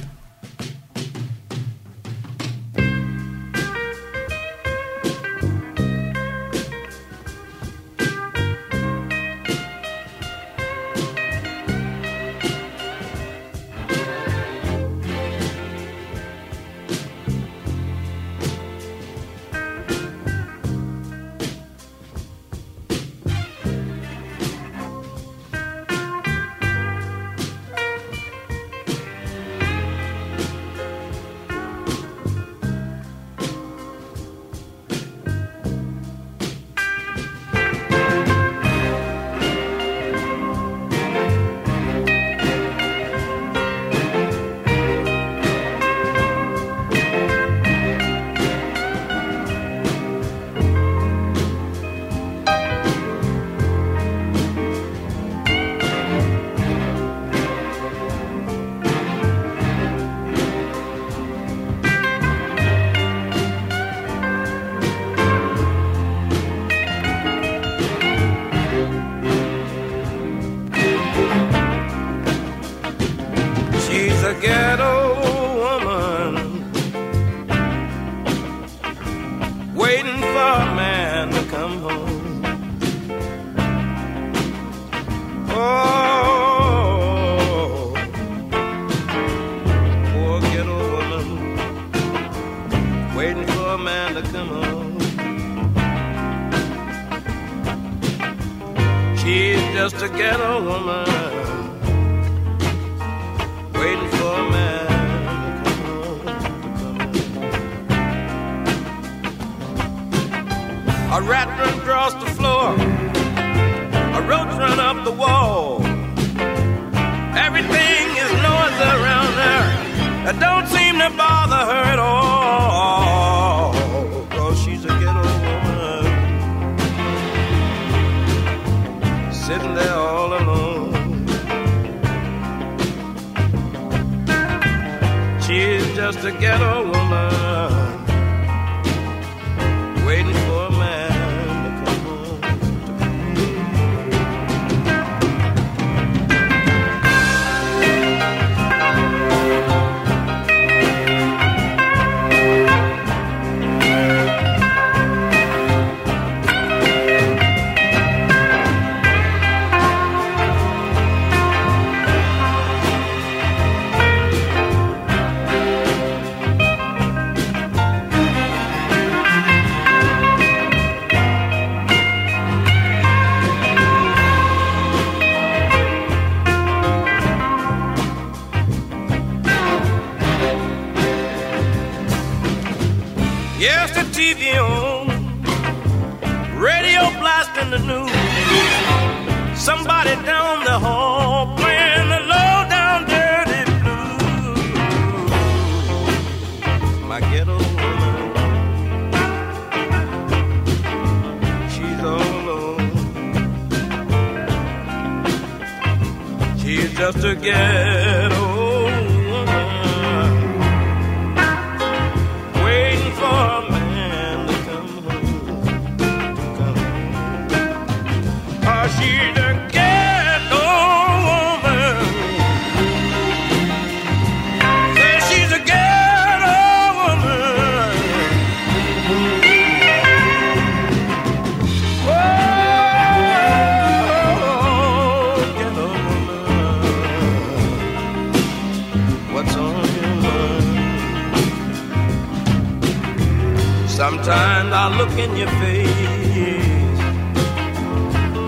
Sometimes I look in your face,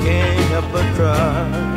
can't help but cry.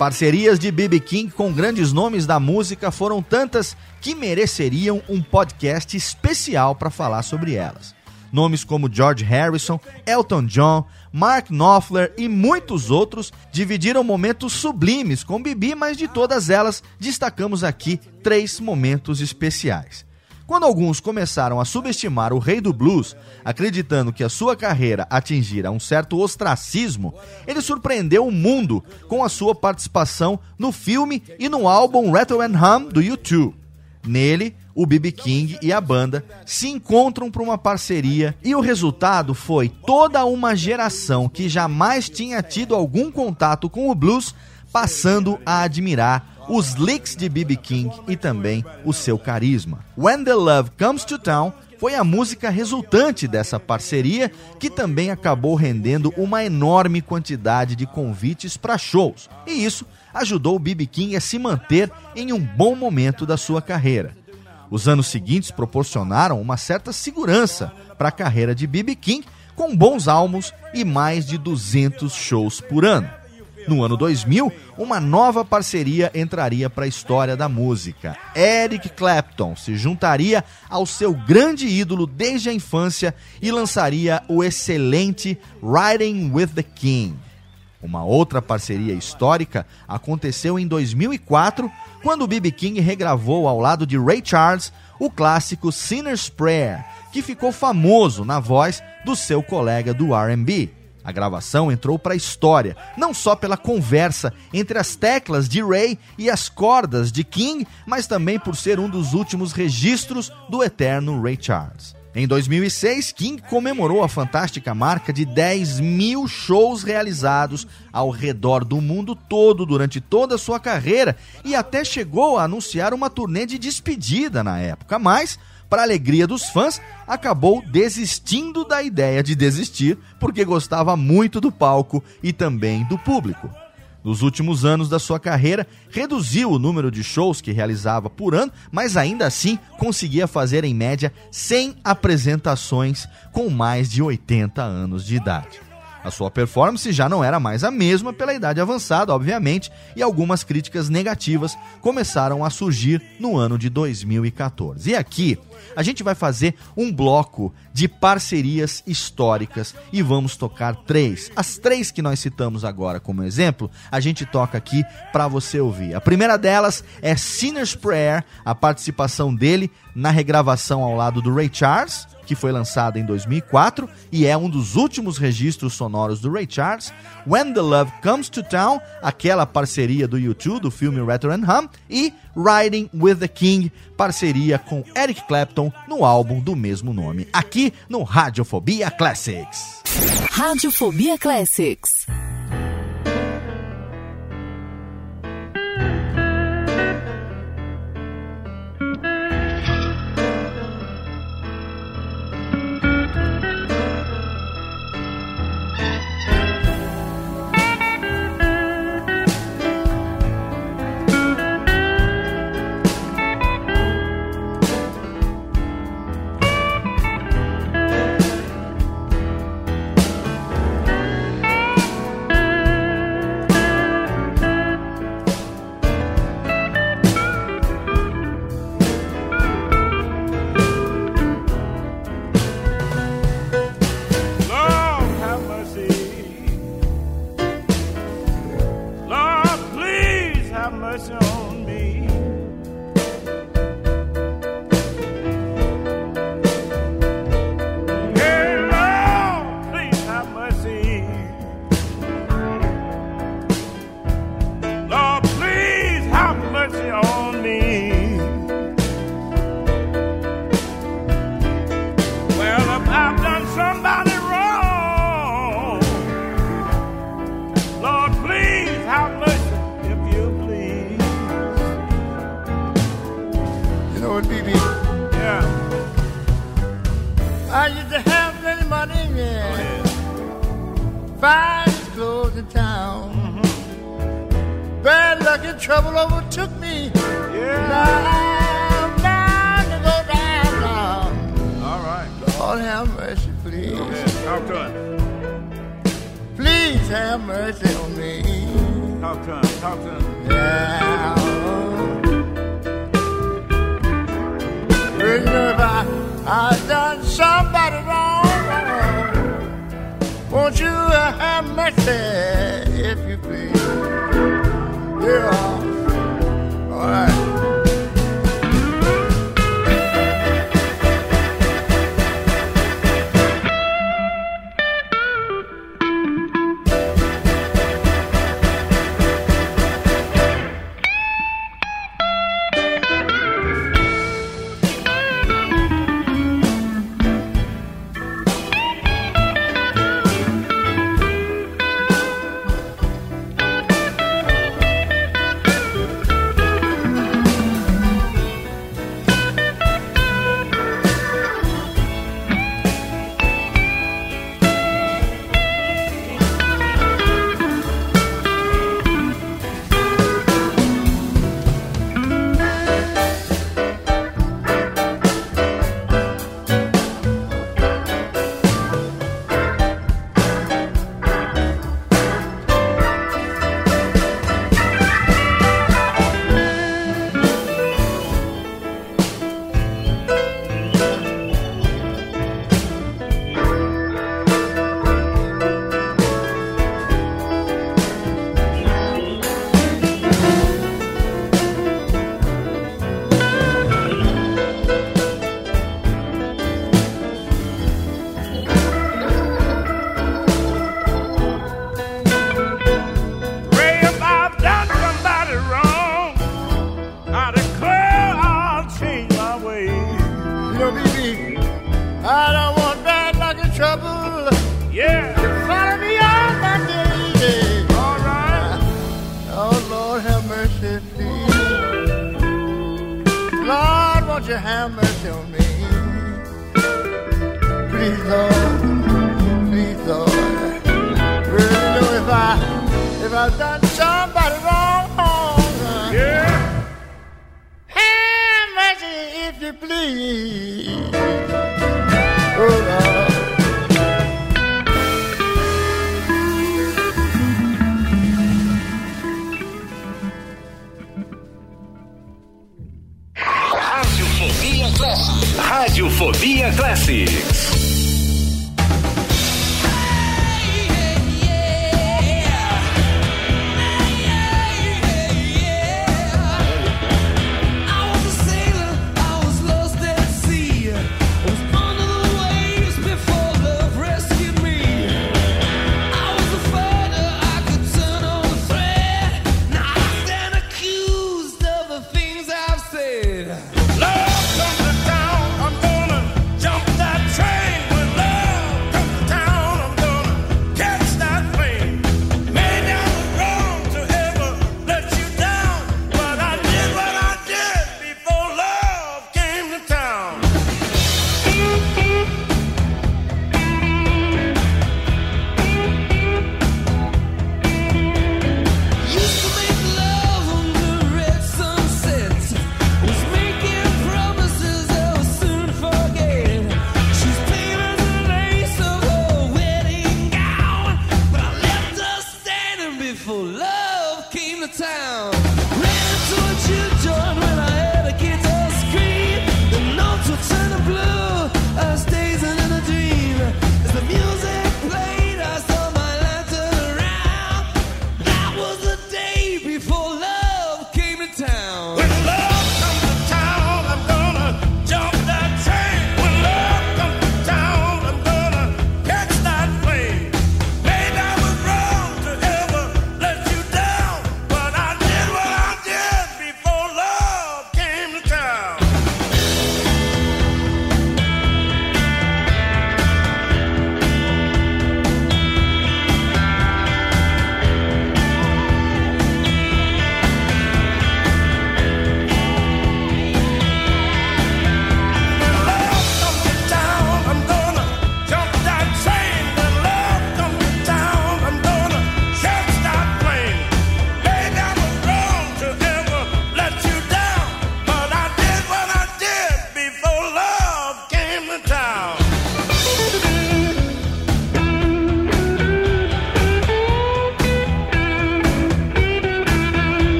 Parcerias de B.B. King com grandes nomes da música foram tantas que mereceriam um podcast especial para falar sobre elas. Nomes como George Harrison, Elton John, Mark Knopfler e muitos outros dividiram momentos sublimes com Bibi, mas de todas elas destacamos aqui três momentos especiais. Quando alguns começaram a subestimar o rei do blues, acreditando que a sua carreira atingira um certo ostracismo, ele surpreendeu o mundo com a sua participação no filme e no álbum Rattle and Hum do U2. Nele, o B.B. King e a banda se encontram para uma parceria e o resultado foi toda uma geração que jamais tinha tido algum contato com o blues passando a admirar os licks de B.B. King e também o seu carisma. When the Love Comes to Town foi a música resultante dessa parceria, que também acabou rendendo uma enorme quantidade de convites para shows. E isso ajudou o B.B. King a se manter em um bom momento da sua carreira. Os anos seguintes proporcionaram uma certa segurança para a carreira de B.B. King, com bons álbuns e mais de 200 shows por ano. No ano 2000, uma nova parceria entraria para a história da música. Eric Clapton se juntaria ao seu grande ídolo desde a infância e lançaria o excelente Riding with the King. Uma outra parceria histórica aconteceu em 2004, quando B.B. King regravou ao lado de Ray Charles o clássico Sinner's Prayer, que ficou famoso na voz do seu colega do R&B. A gravação entrou para a história, não só pela conversa entre as teclas de Ray e as cordas de King, mas também por ser um dos últimos registros do eterno Ray Charles. Em 2006, King comemorou a fantástica marca de 10 mil shows realizados ao redor do mundo todo durante toda a sua carreira e até chegou a anunciar uma turnê de despedida na época, mas para alegria dos fãs, acabou desistindo da ideia de desistir porque gostava muito do palco e também do público. Nos últimos anos da sua carreira, reduziu o número de shows que realizava por ano, mas ainda assim conseguia fazer em média 100 apresentações com mais de 80 anos de idade. A sua performance já não era mais a mesma pela idade avançada, obviamente, e algumas críticas negativas começaram a surgir no ano de 2014. E aqui a gente vai fazer um bloco de parcerias históricas e vamos tocar três. As três que nós citamos agora como exemplo, a gente toca aqui para você ouvir. A primeira delas é Sinner's Prayer, a participação dele na regravação ao lado do Ray Charles que foi lançada em 2004 e é um dos últimos registros sonoros do Ray Charles, When the Love Comes to Town, aquela parceria do YouTube do filme Rattle and Hum, e Riding with the King, parceria com Eric Clapton no álbum do mesmo nome, aqui no Radiofobia Classics. Radiofobia Classics.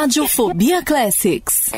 Radiofobia Classics.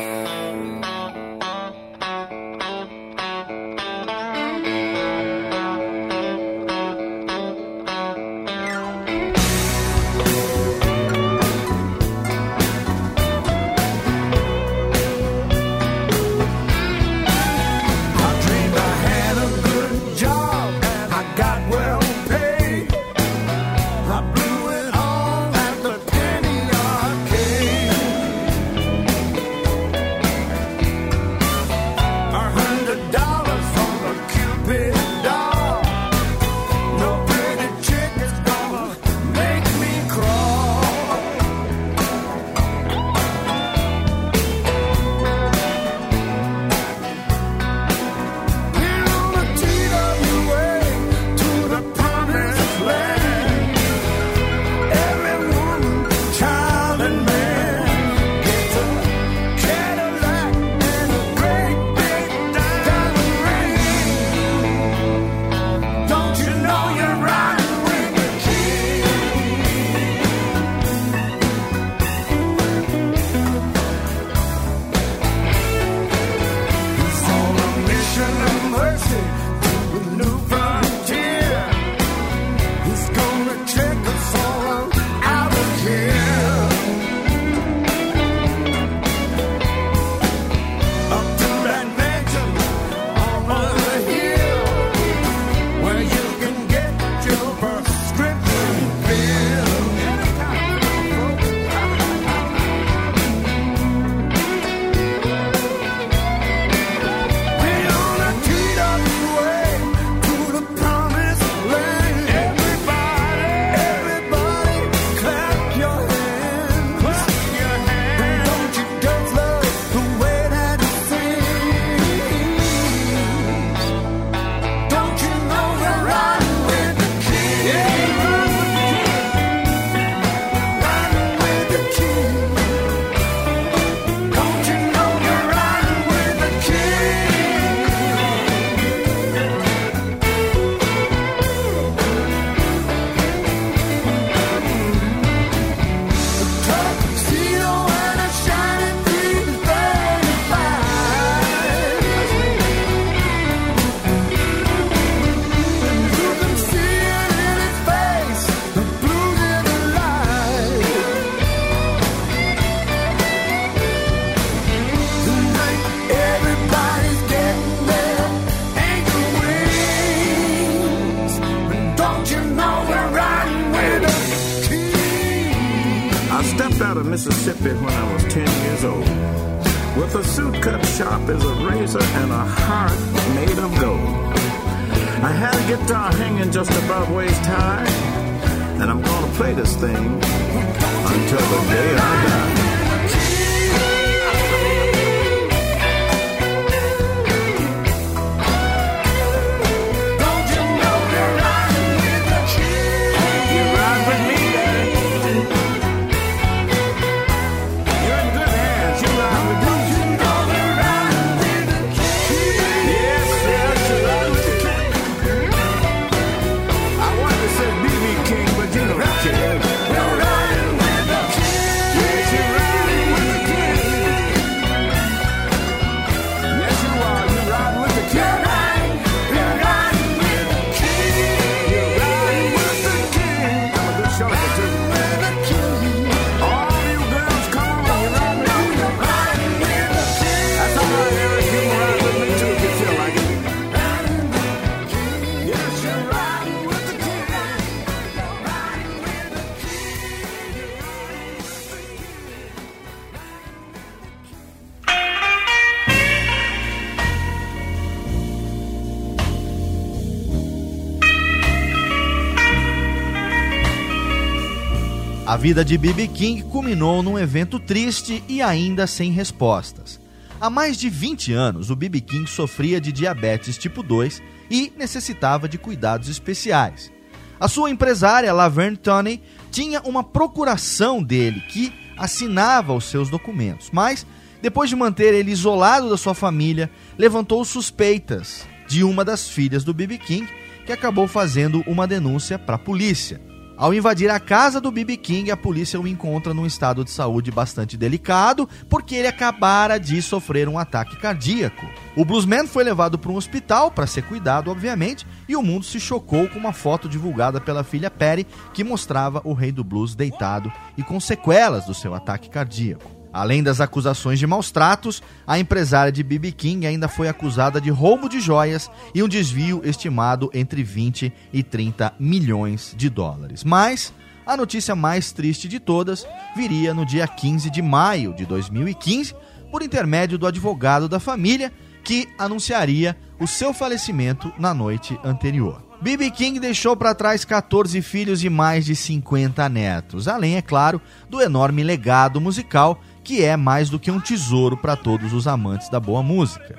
vida de B.B. King culminou num evento triste e ainda sem respostas. Há mais de 20 anos, o B.B. King sofria de diabetes tipo 2 e necessitava de cuidados especiais. A sua empresária, Laverne Tony, tinha uma procuração dele que assinava os seus documentos, mas depois de manter ele isolado da sua família, levantou suspeitas de uma das filhas do B.B. King, que acabou fazendo uma denúncia para a polícia. Ao invadir a casa do B.B. King, a polícia o encontra num estado de saúde bastante delicado, porque ele acabara de sofrer um ataque cardíaco. O bluesman foi levado para um hospital para ser cuidado, obviamente, e o mundo se chocou com uma foto divulgada pela filha Perry que mostrava o rei do blues deitado e com sequelas do seu ataque cardíaco. Além das acusações de maus tratos, a empresária de B.B. King ainda foi acusada de roubo de joias e um desvio estimado entre 20 e 30 milhões de dólares. Mas a notícia mais triste de todas viria no dia 15 de maio de 2015, por intermédio do advogado da família, que anunciaria o seu falecimento na noite anterior. B.B. King deixou para trás 14 filhos e mais de 50 netos, além, é claro, do enorme legado musical que é mais do que um tesouro para todos os amantes da boa música.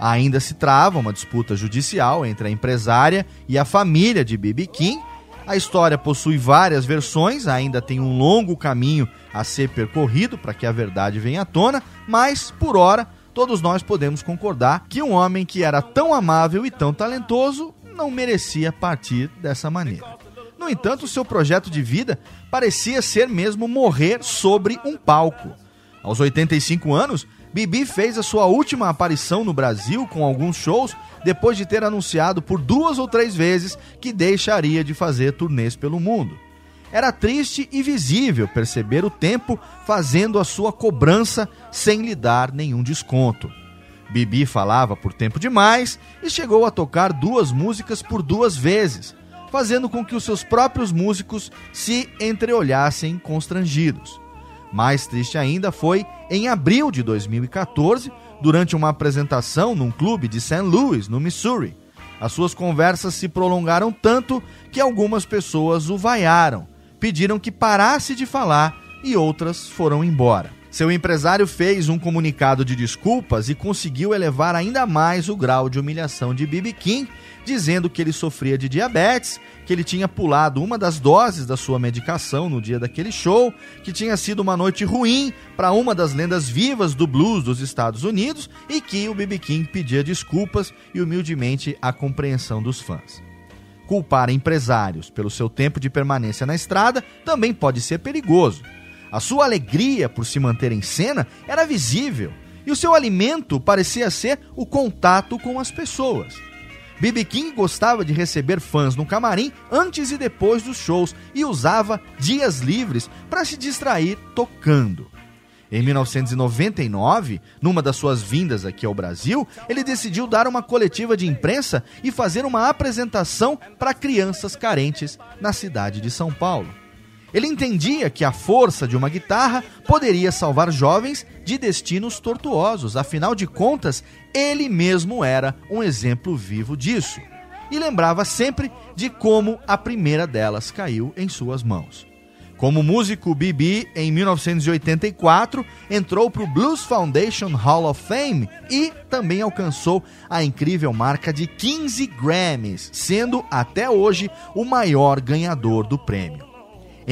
Ainda se trava uma disputa judicial entre a empresária e a família de B.B. King. A história possui várias versões, ainda tem um longo caminho a ser percorrido para que a verdade venha à tona, mas, por hora, todos nós podemos concordar que um homem que era tão amável e tão talentoso não merecia partir dessa maneira. No entanto, seu projeto de vida parecia ser mesmo morrer sobre um palco. Aos 85 anos, Bibi fez a sua última aparição no Brasil com alguns shows depois de ter anunciado por duas ou três vezes que deixaria de fazer turnês pelo mundo. Era triste e visível perceber o tempo fazendo a sua cobrança sem lhe dar nenhum desconto. Bibi falava por tempo demais e chegou a tocar duas músicas por duas vezes, fazendo com que os seus próprios músicos se entreolhassem constrangidos. Mais triste ainda foi em abril de 2014, durante uma apresentação num clube de St. Louis, no Missouri. As suas conversas se prolongaram tanto que algumas pessoas o vaiaram, pediram que parasse de falar e outras foram embora. Seu empresário fez um comunicado de desculpas e conseguiu elevar ainda mais o grau de humilhação de B.B. King, dizendo que ele sofria de diabetes, que ele tinha pulado uma das doses da sua medicação no dia daquele show, que tinha sido uma noite ruim para uma das lendas vivas do blues dos Estados Unidos e que o B.B. King pedia desculpas e humildemente a compreensão dos fãs. Culpar empresários pelo seu tempo de permanência na estrada também pode ser perigoso. A sua alegria por se manter em cena era visível e o seu alimento parecia ser o contato com as pessoas. B.B. King gostava de receber fãs no camarim antes e depois dos shows e usava dias livres para se distrair tocando. Em 1999, numa das suas vindas aqui ao Brasil, ele decidiu dar uma coletiva de imprensa e fazer uma apresentação para crianças carentes na cidade de São Paulo. Ele entendia que a força de uma guitarra poderia salvar jovens de destinos tortuosos, afinal de contas, ele mesmo era um exemplo vivo disso. E lembrava sempre de como a primeira delas caiu em suas mãos. Como músico, Bibi, em 1984, entrou para o Blues Foundation Hall of Fame e também alcançou a incrível marca de 15 Grammys, sendo até hoje o maior ganhador do prêmio.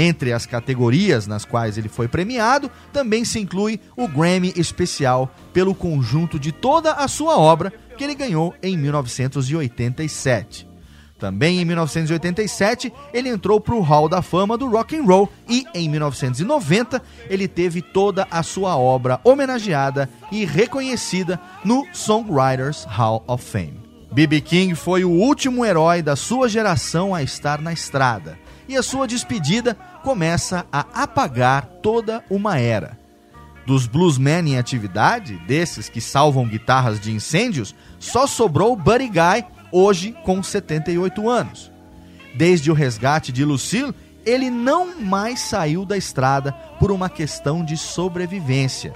Entre as categorias nas quais ele foi premiado, também se inclui o Grammy especial pelo conjunto de toda a sua obra que ele ganhou em 1987. Também em 1987, ele entrou para o Hall da Fama do Rock and Roll e em 1990 ele teve toda a sua obra homenageada e reconhecida no Songwriters Hall of Fame. B.B. King foi o último herói da sua geração a estar na estrada e a sua despedida começa a apagar toda uma era. Dos bluesmen em atividade, desses que salvam guitarras de incêndios, só sobrou Buddy Guy, hoje com 78 anos. Desde o resgate de Lucille, ele não mais saiu da estrada por uma questão de sobrevivência.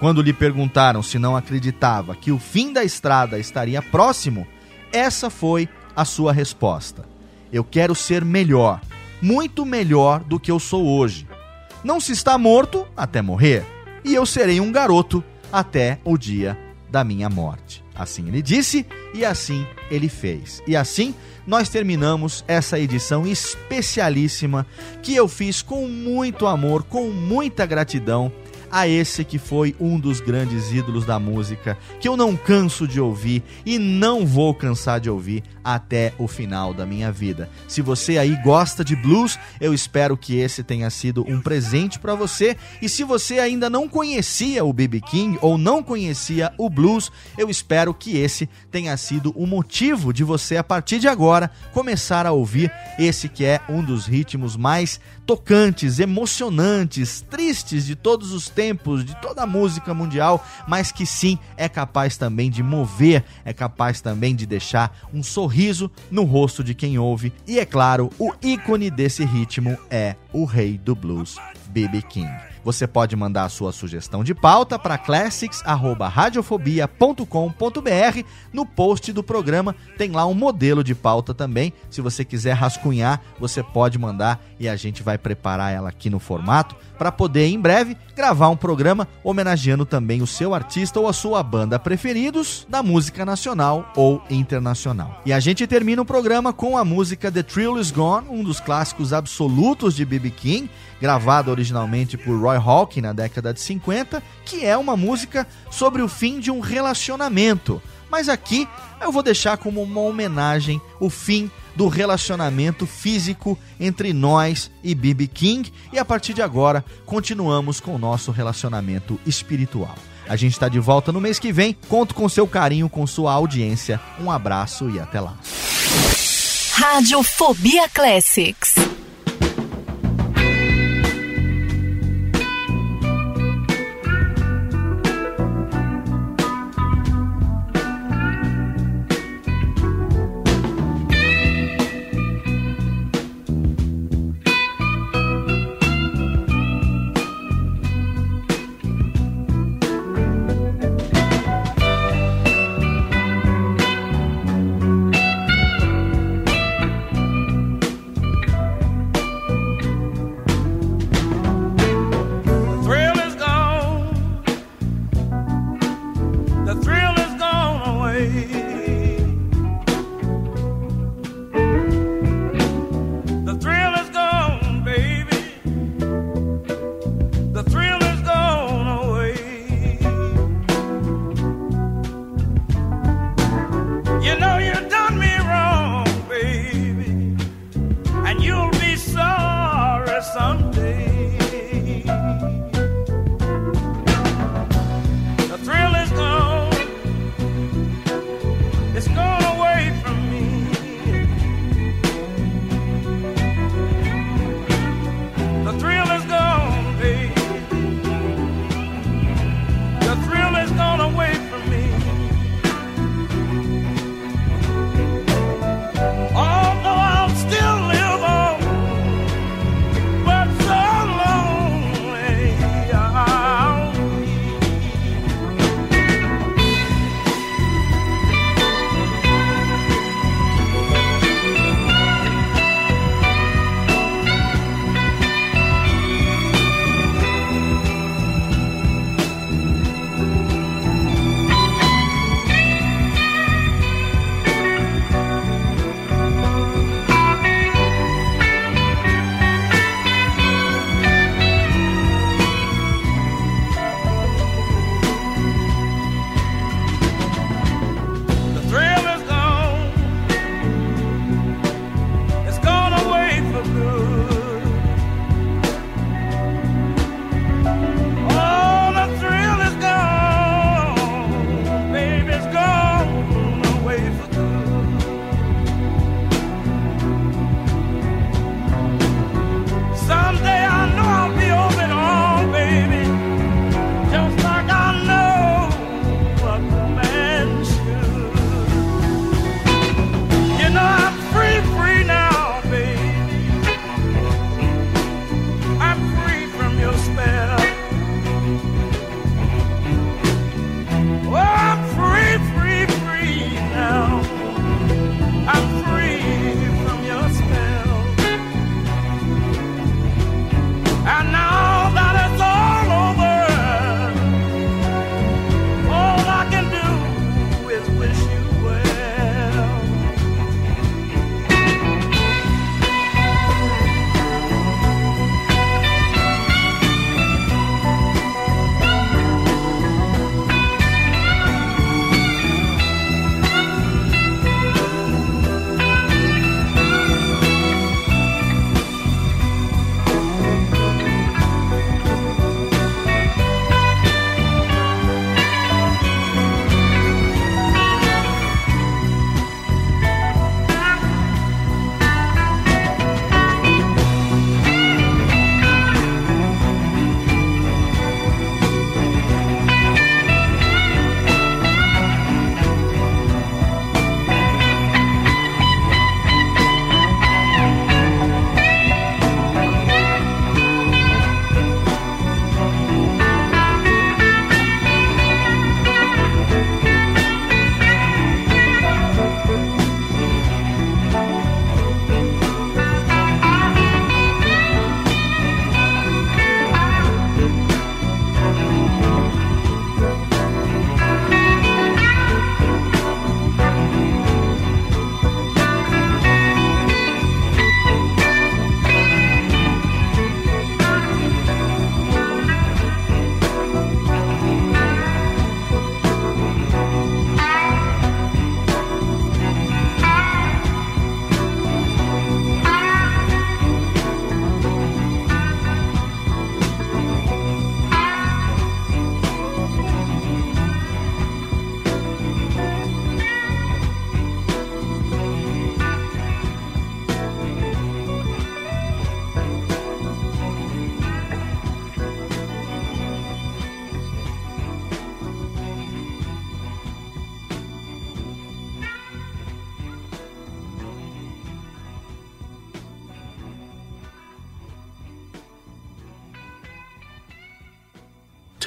Quando lhe perguntaram se não acreditava que o fim da estrada estaria próximo, essa foi a sua resposta. Eu quero ser melhor, muito melhor do que eu sou hoje. Não se está morto até morrer, e eu serei um garoto até o dia da minha morte. Assim ele disse e assim ele fez. E assim nós terminamos essa edição especialíssima que eu fiz com muito amor, com muita gratidão a esse que foi um dos grandes ídolos da música, que eu não canso de ouvir e não vou cansar de ouvir até o final da minha vida. Se você aí gosta de blues, eu espero que esse tenha sido um presente para você. E se você ainda não conhecia o BB King ou não conhecia o blues, eu espero que esse tenha sido o motivo de você a partir de agora começar a ouvir esse que é um dos ritmos mais tocantes, emocionantes, tristes de todos os tempos, de toda a música mundial, mas que sim é capaz também de mover, é capaz também de deixar um sorriso no rosto de quem ouve. E é claro, o ícone desse ritmo é o rei do blues, B.B. King. Você pode mandar a sua sugestão de pauta para classics@radiofobia.com.br. No post do programa tem lá um modelo de pauta também. Se você quiser rascunhar, você pode mandar e a gente vai preparar ela aqui no formato para poder em breve gravar um programa homenageando também o seu artista ou a sua banda preferidos da música nacional ou internacional. E a gente termina o programa com a música The Thrill Is Gone, um dos clássicos absolutos de B.B. King, gravada originalmente por Roy Hawking na década de 50, que é uma música sobre o fim de um relacionamento. Mas aqui eu vou deixar como uma homenagem o fim do relacionamento físico entre nós e Bibi King e a partir de agora continuamos com o nosso relacionamento espiritual. A gente está de volta no mês que vem. Conto com seu carinho, com sua audiência. Um abraço e até lá. Radiofobia Classics.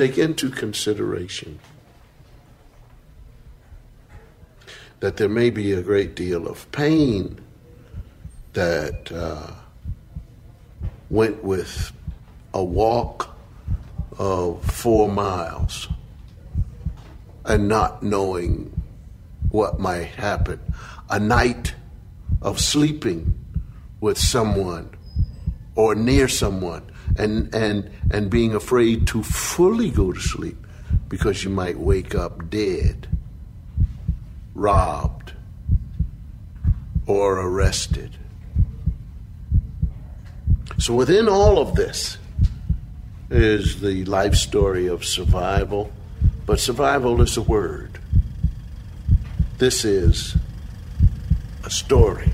Take into consideration that there may be a great deal of pain that uh, went with a walk of four miles and not knowing what might happen. A night of sleeping with someone or near someone and, and, and being afraid to fully go to sleep because you might wake up dead, robbed, or arrested. So, within all of this is the life story of survival, but survival is a word. This is a story.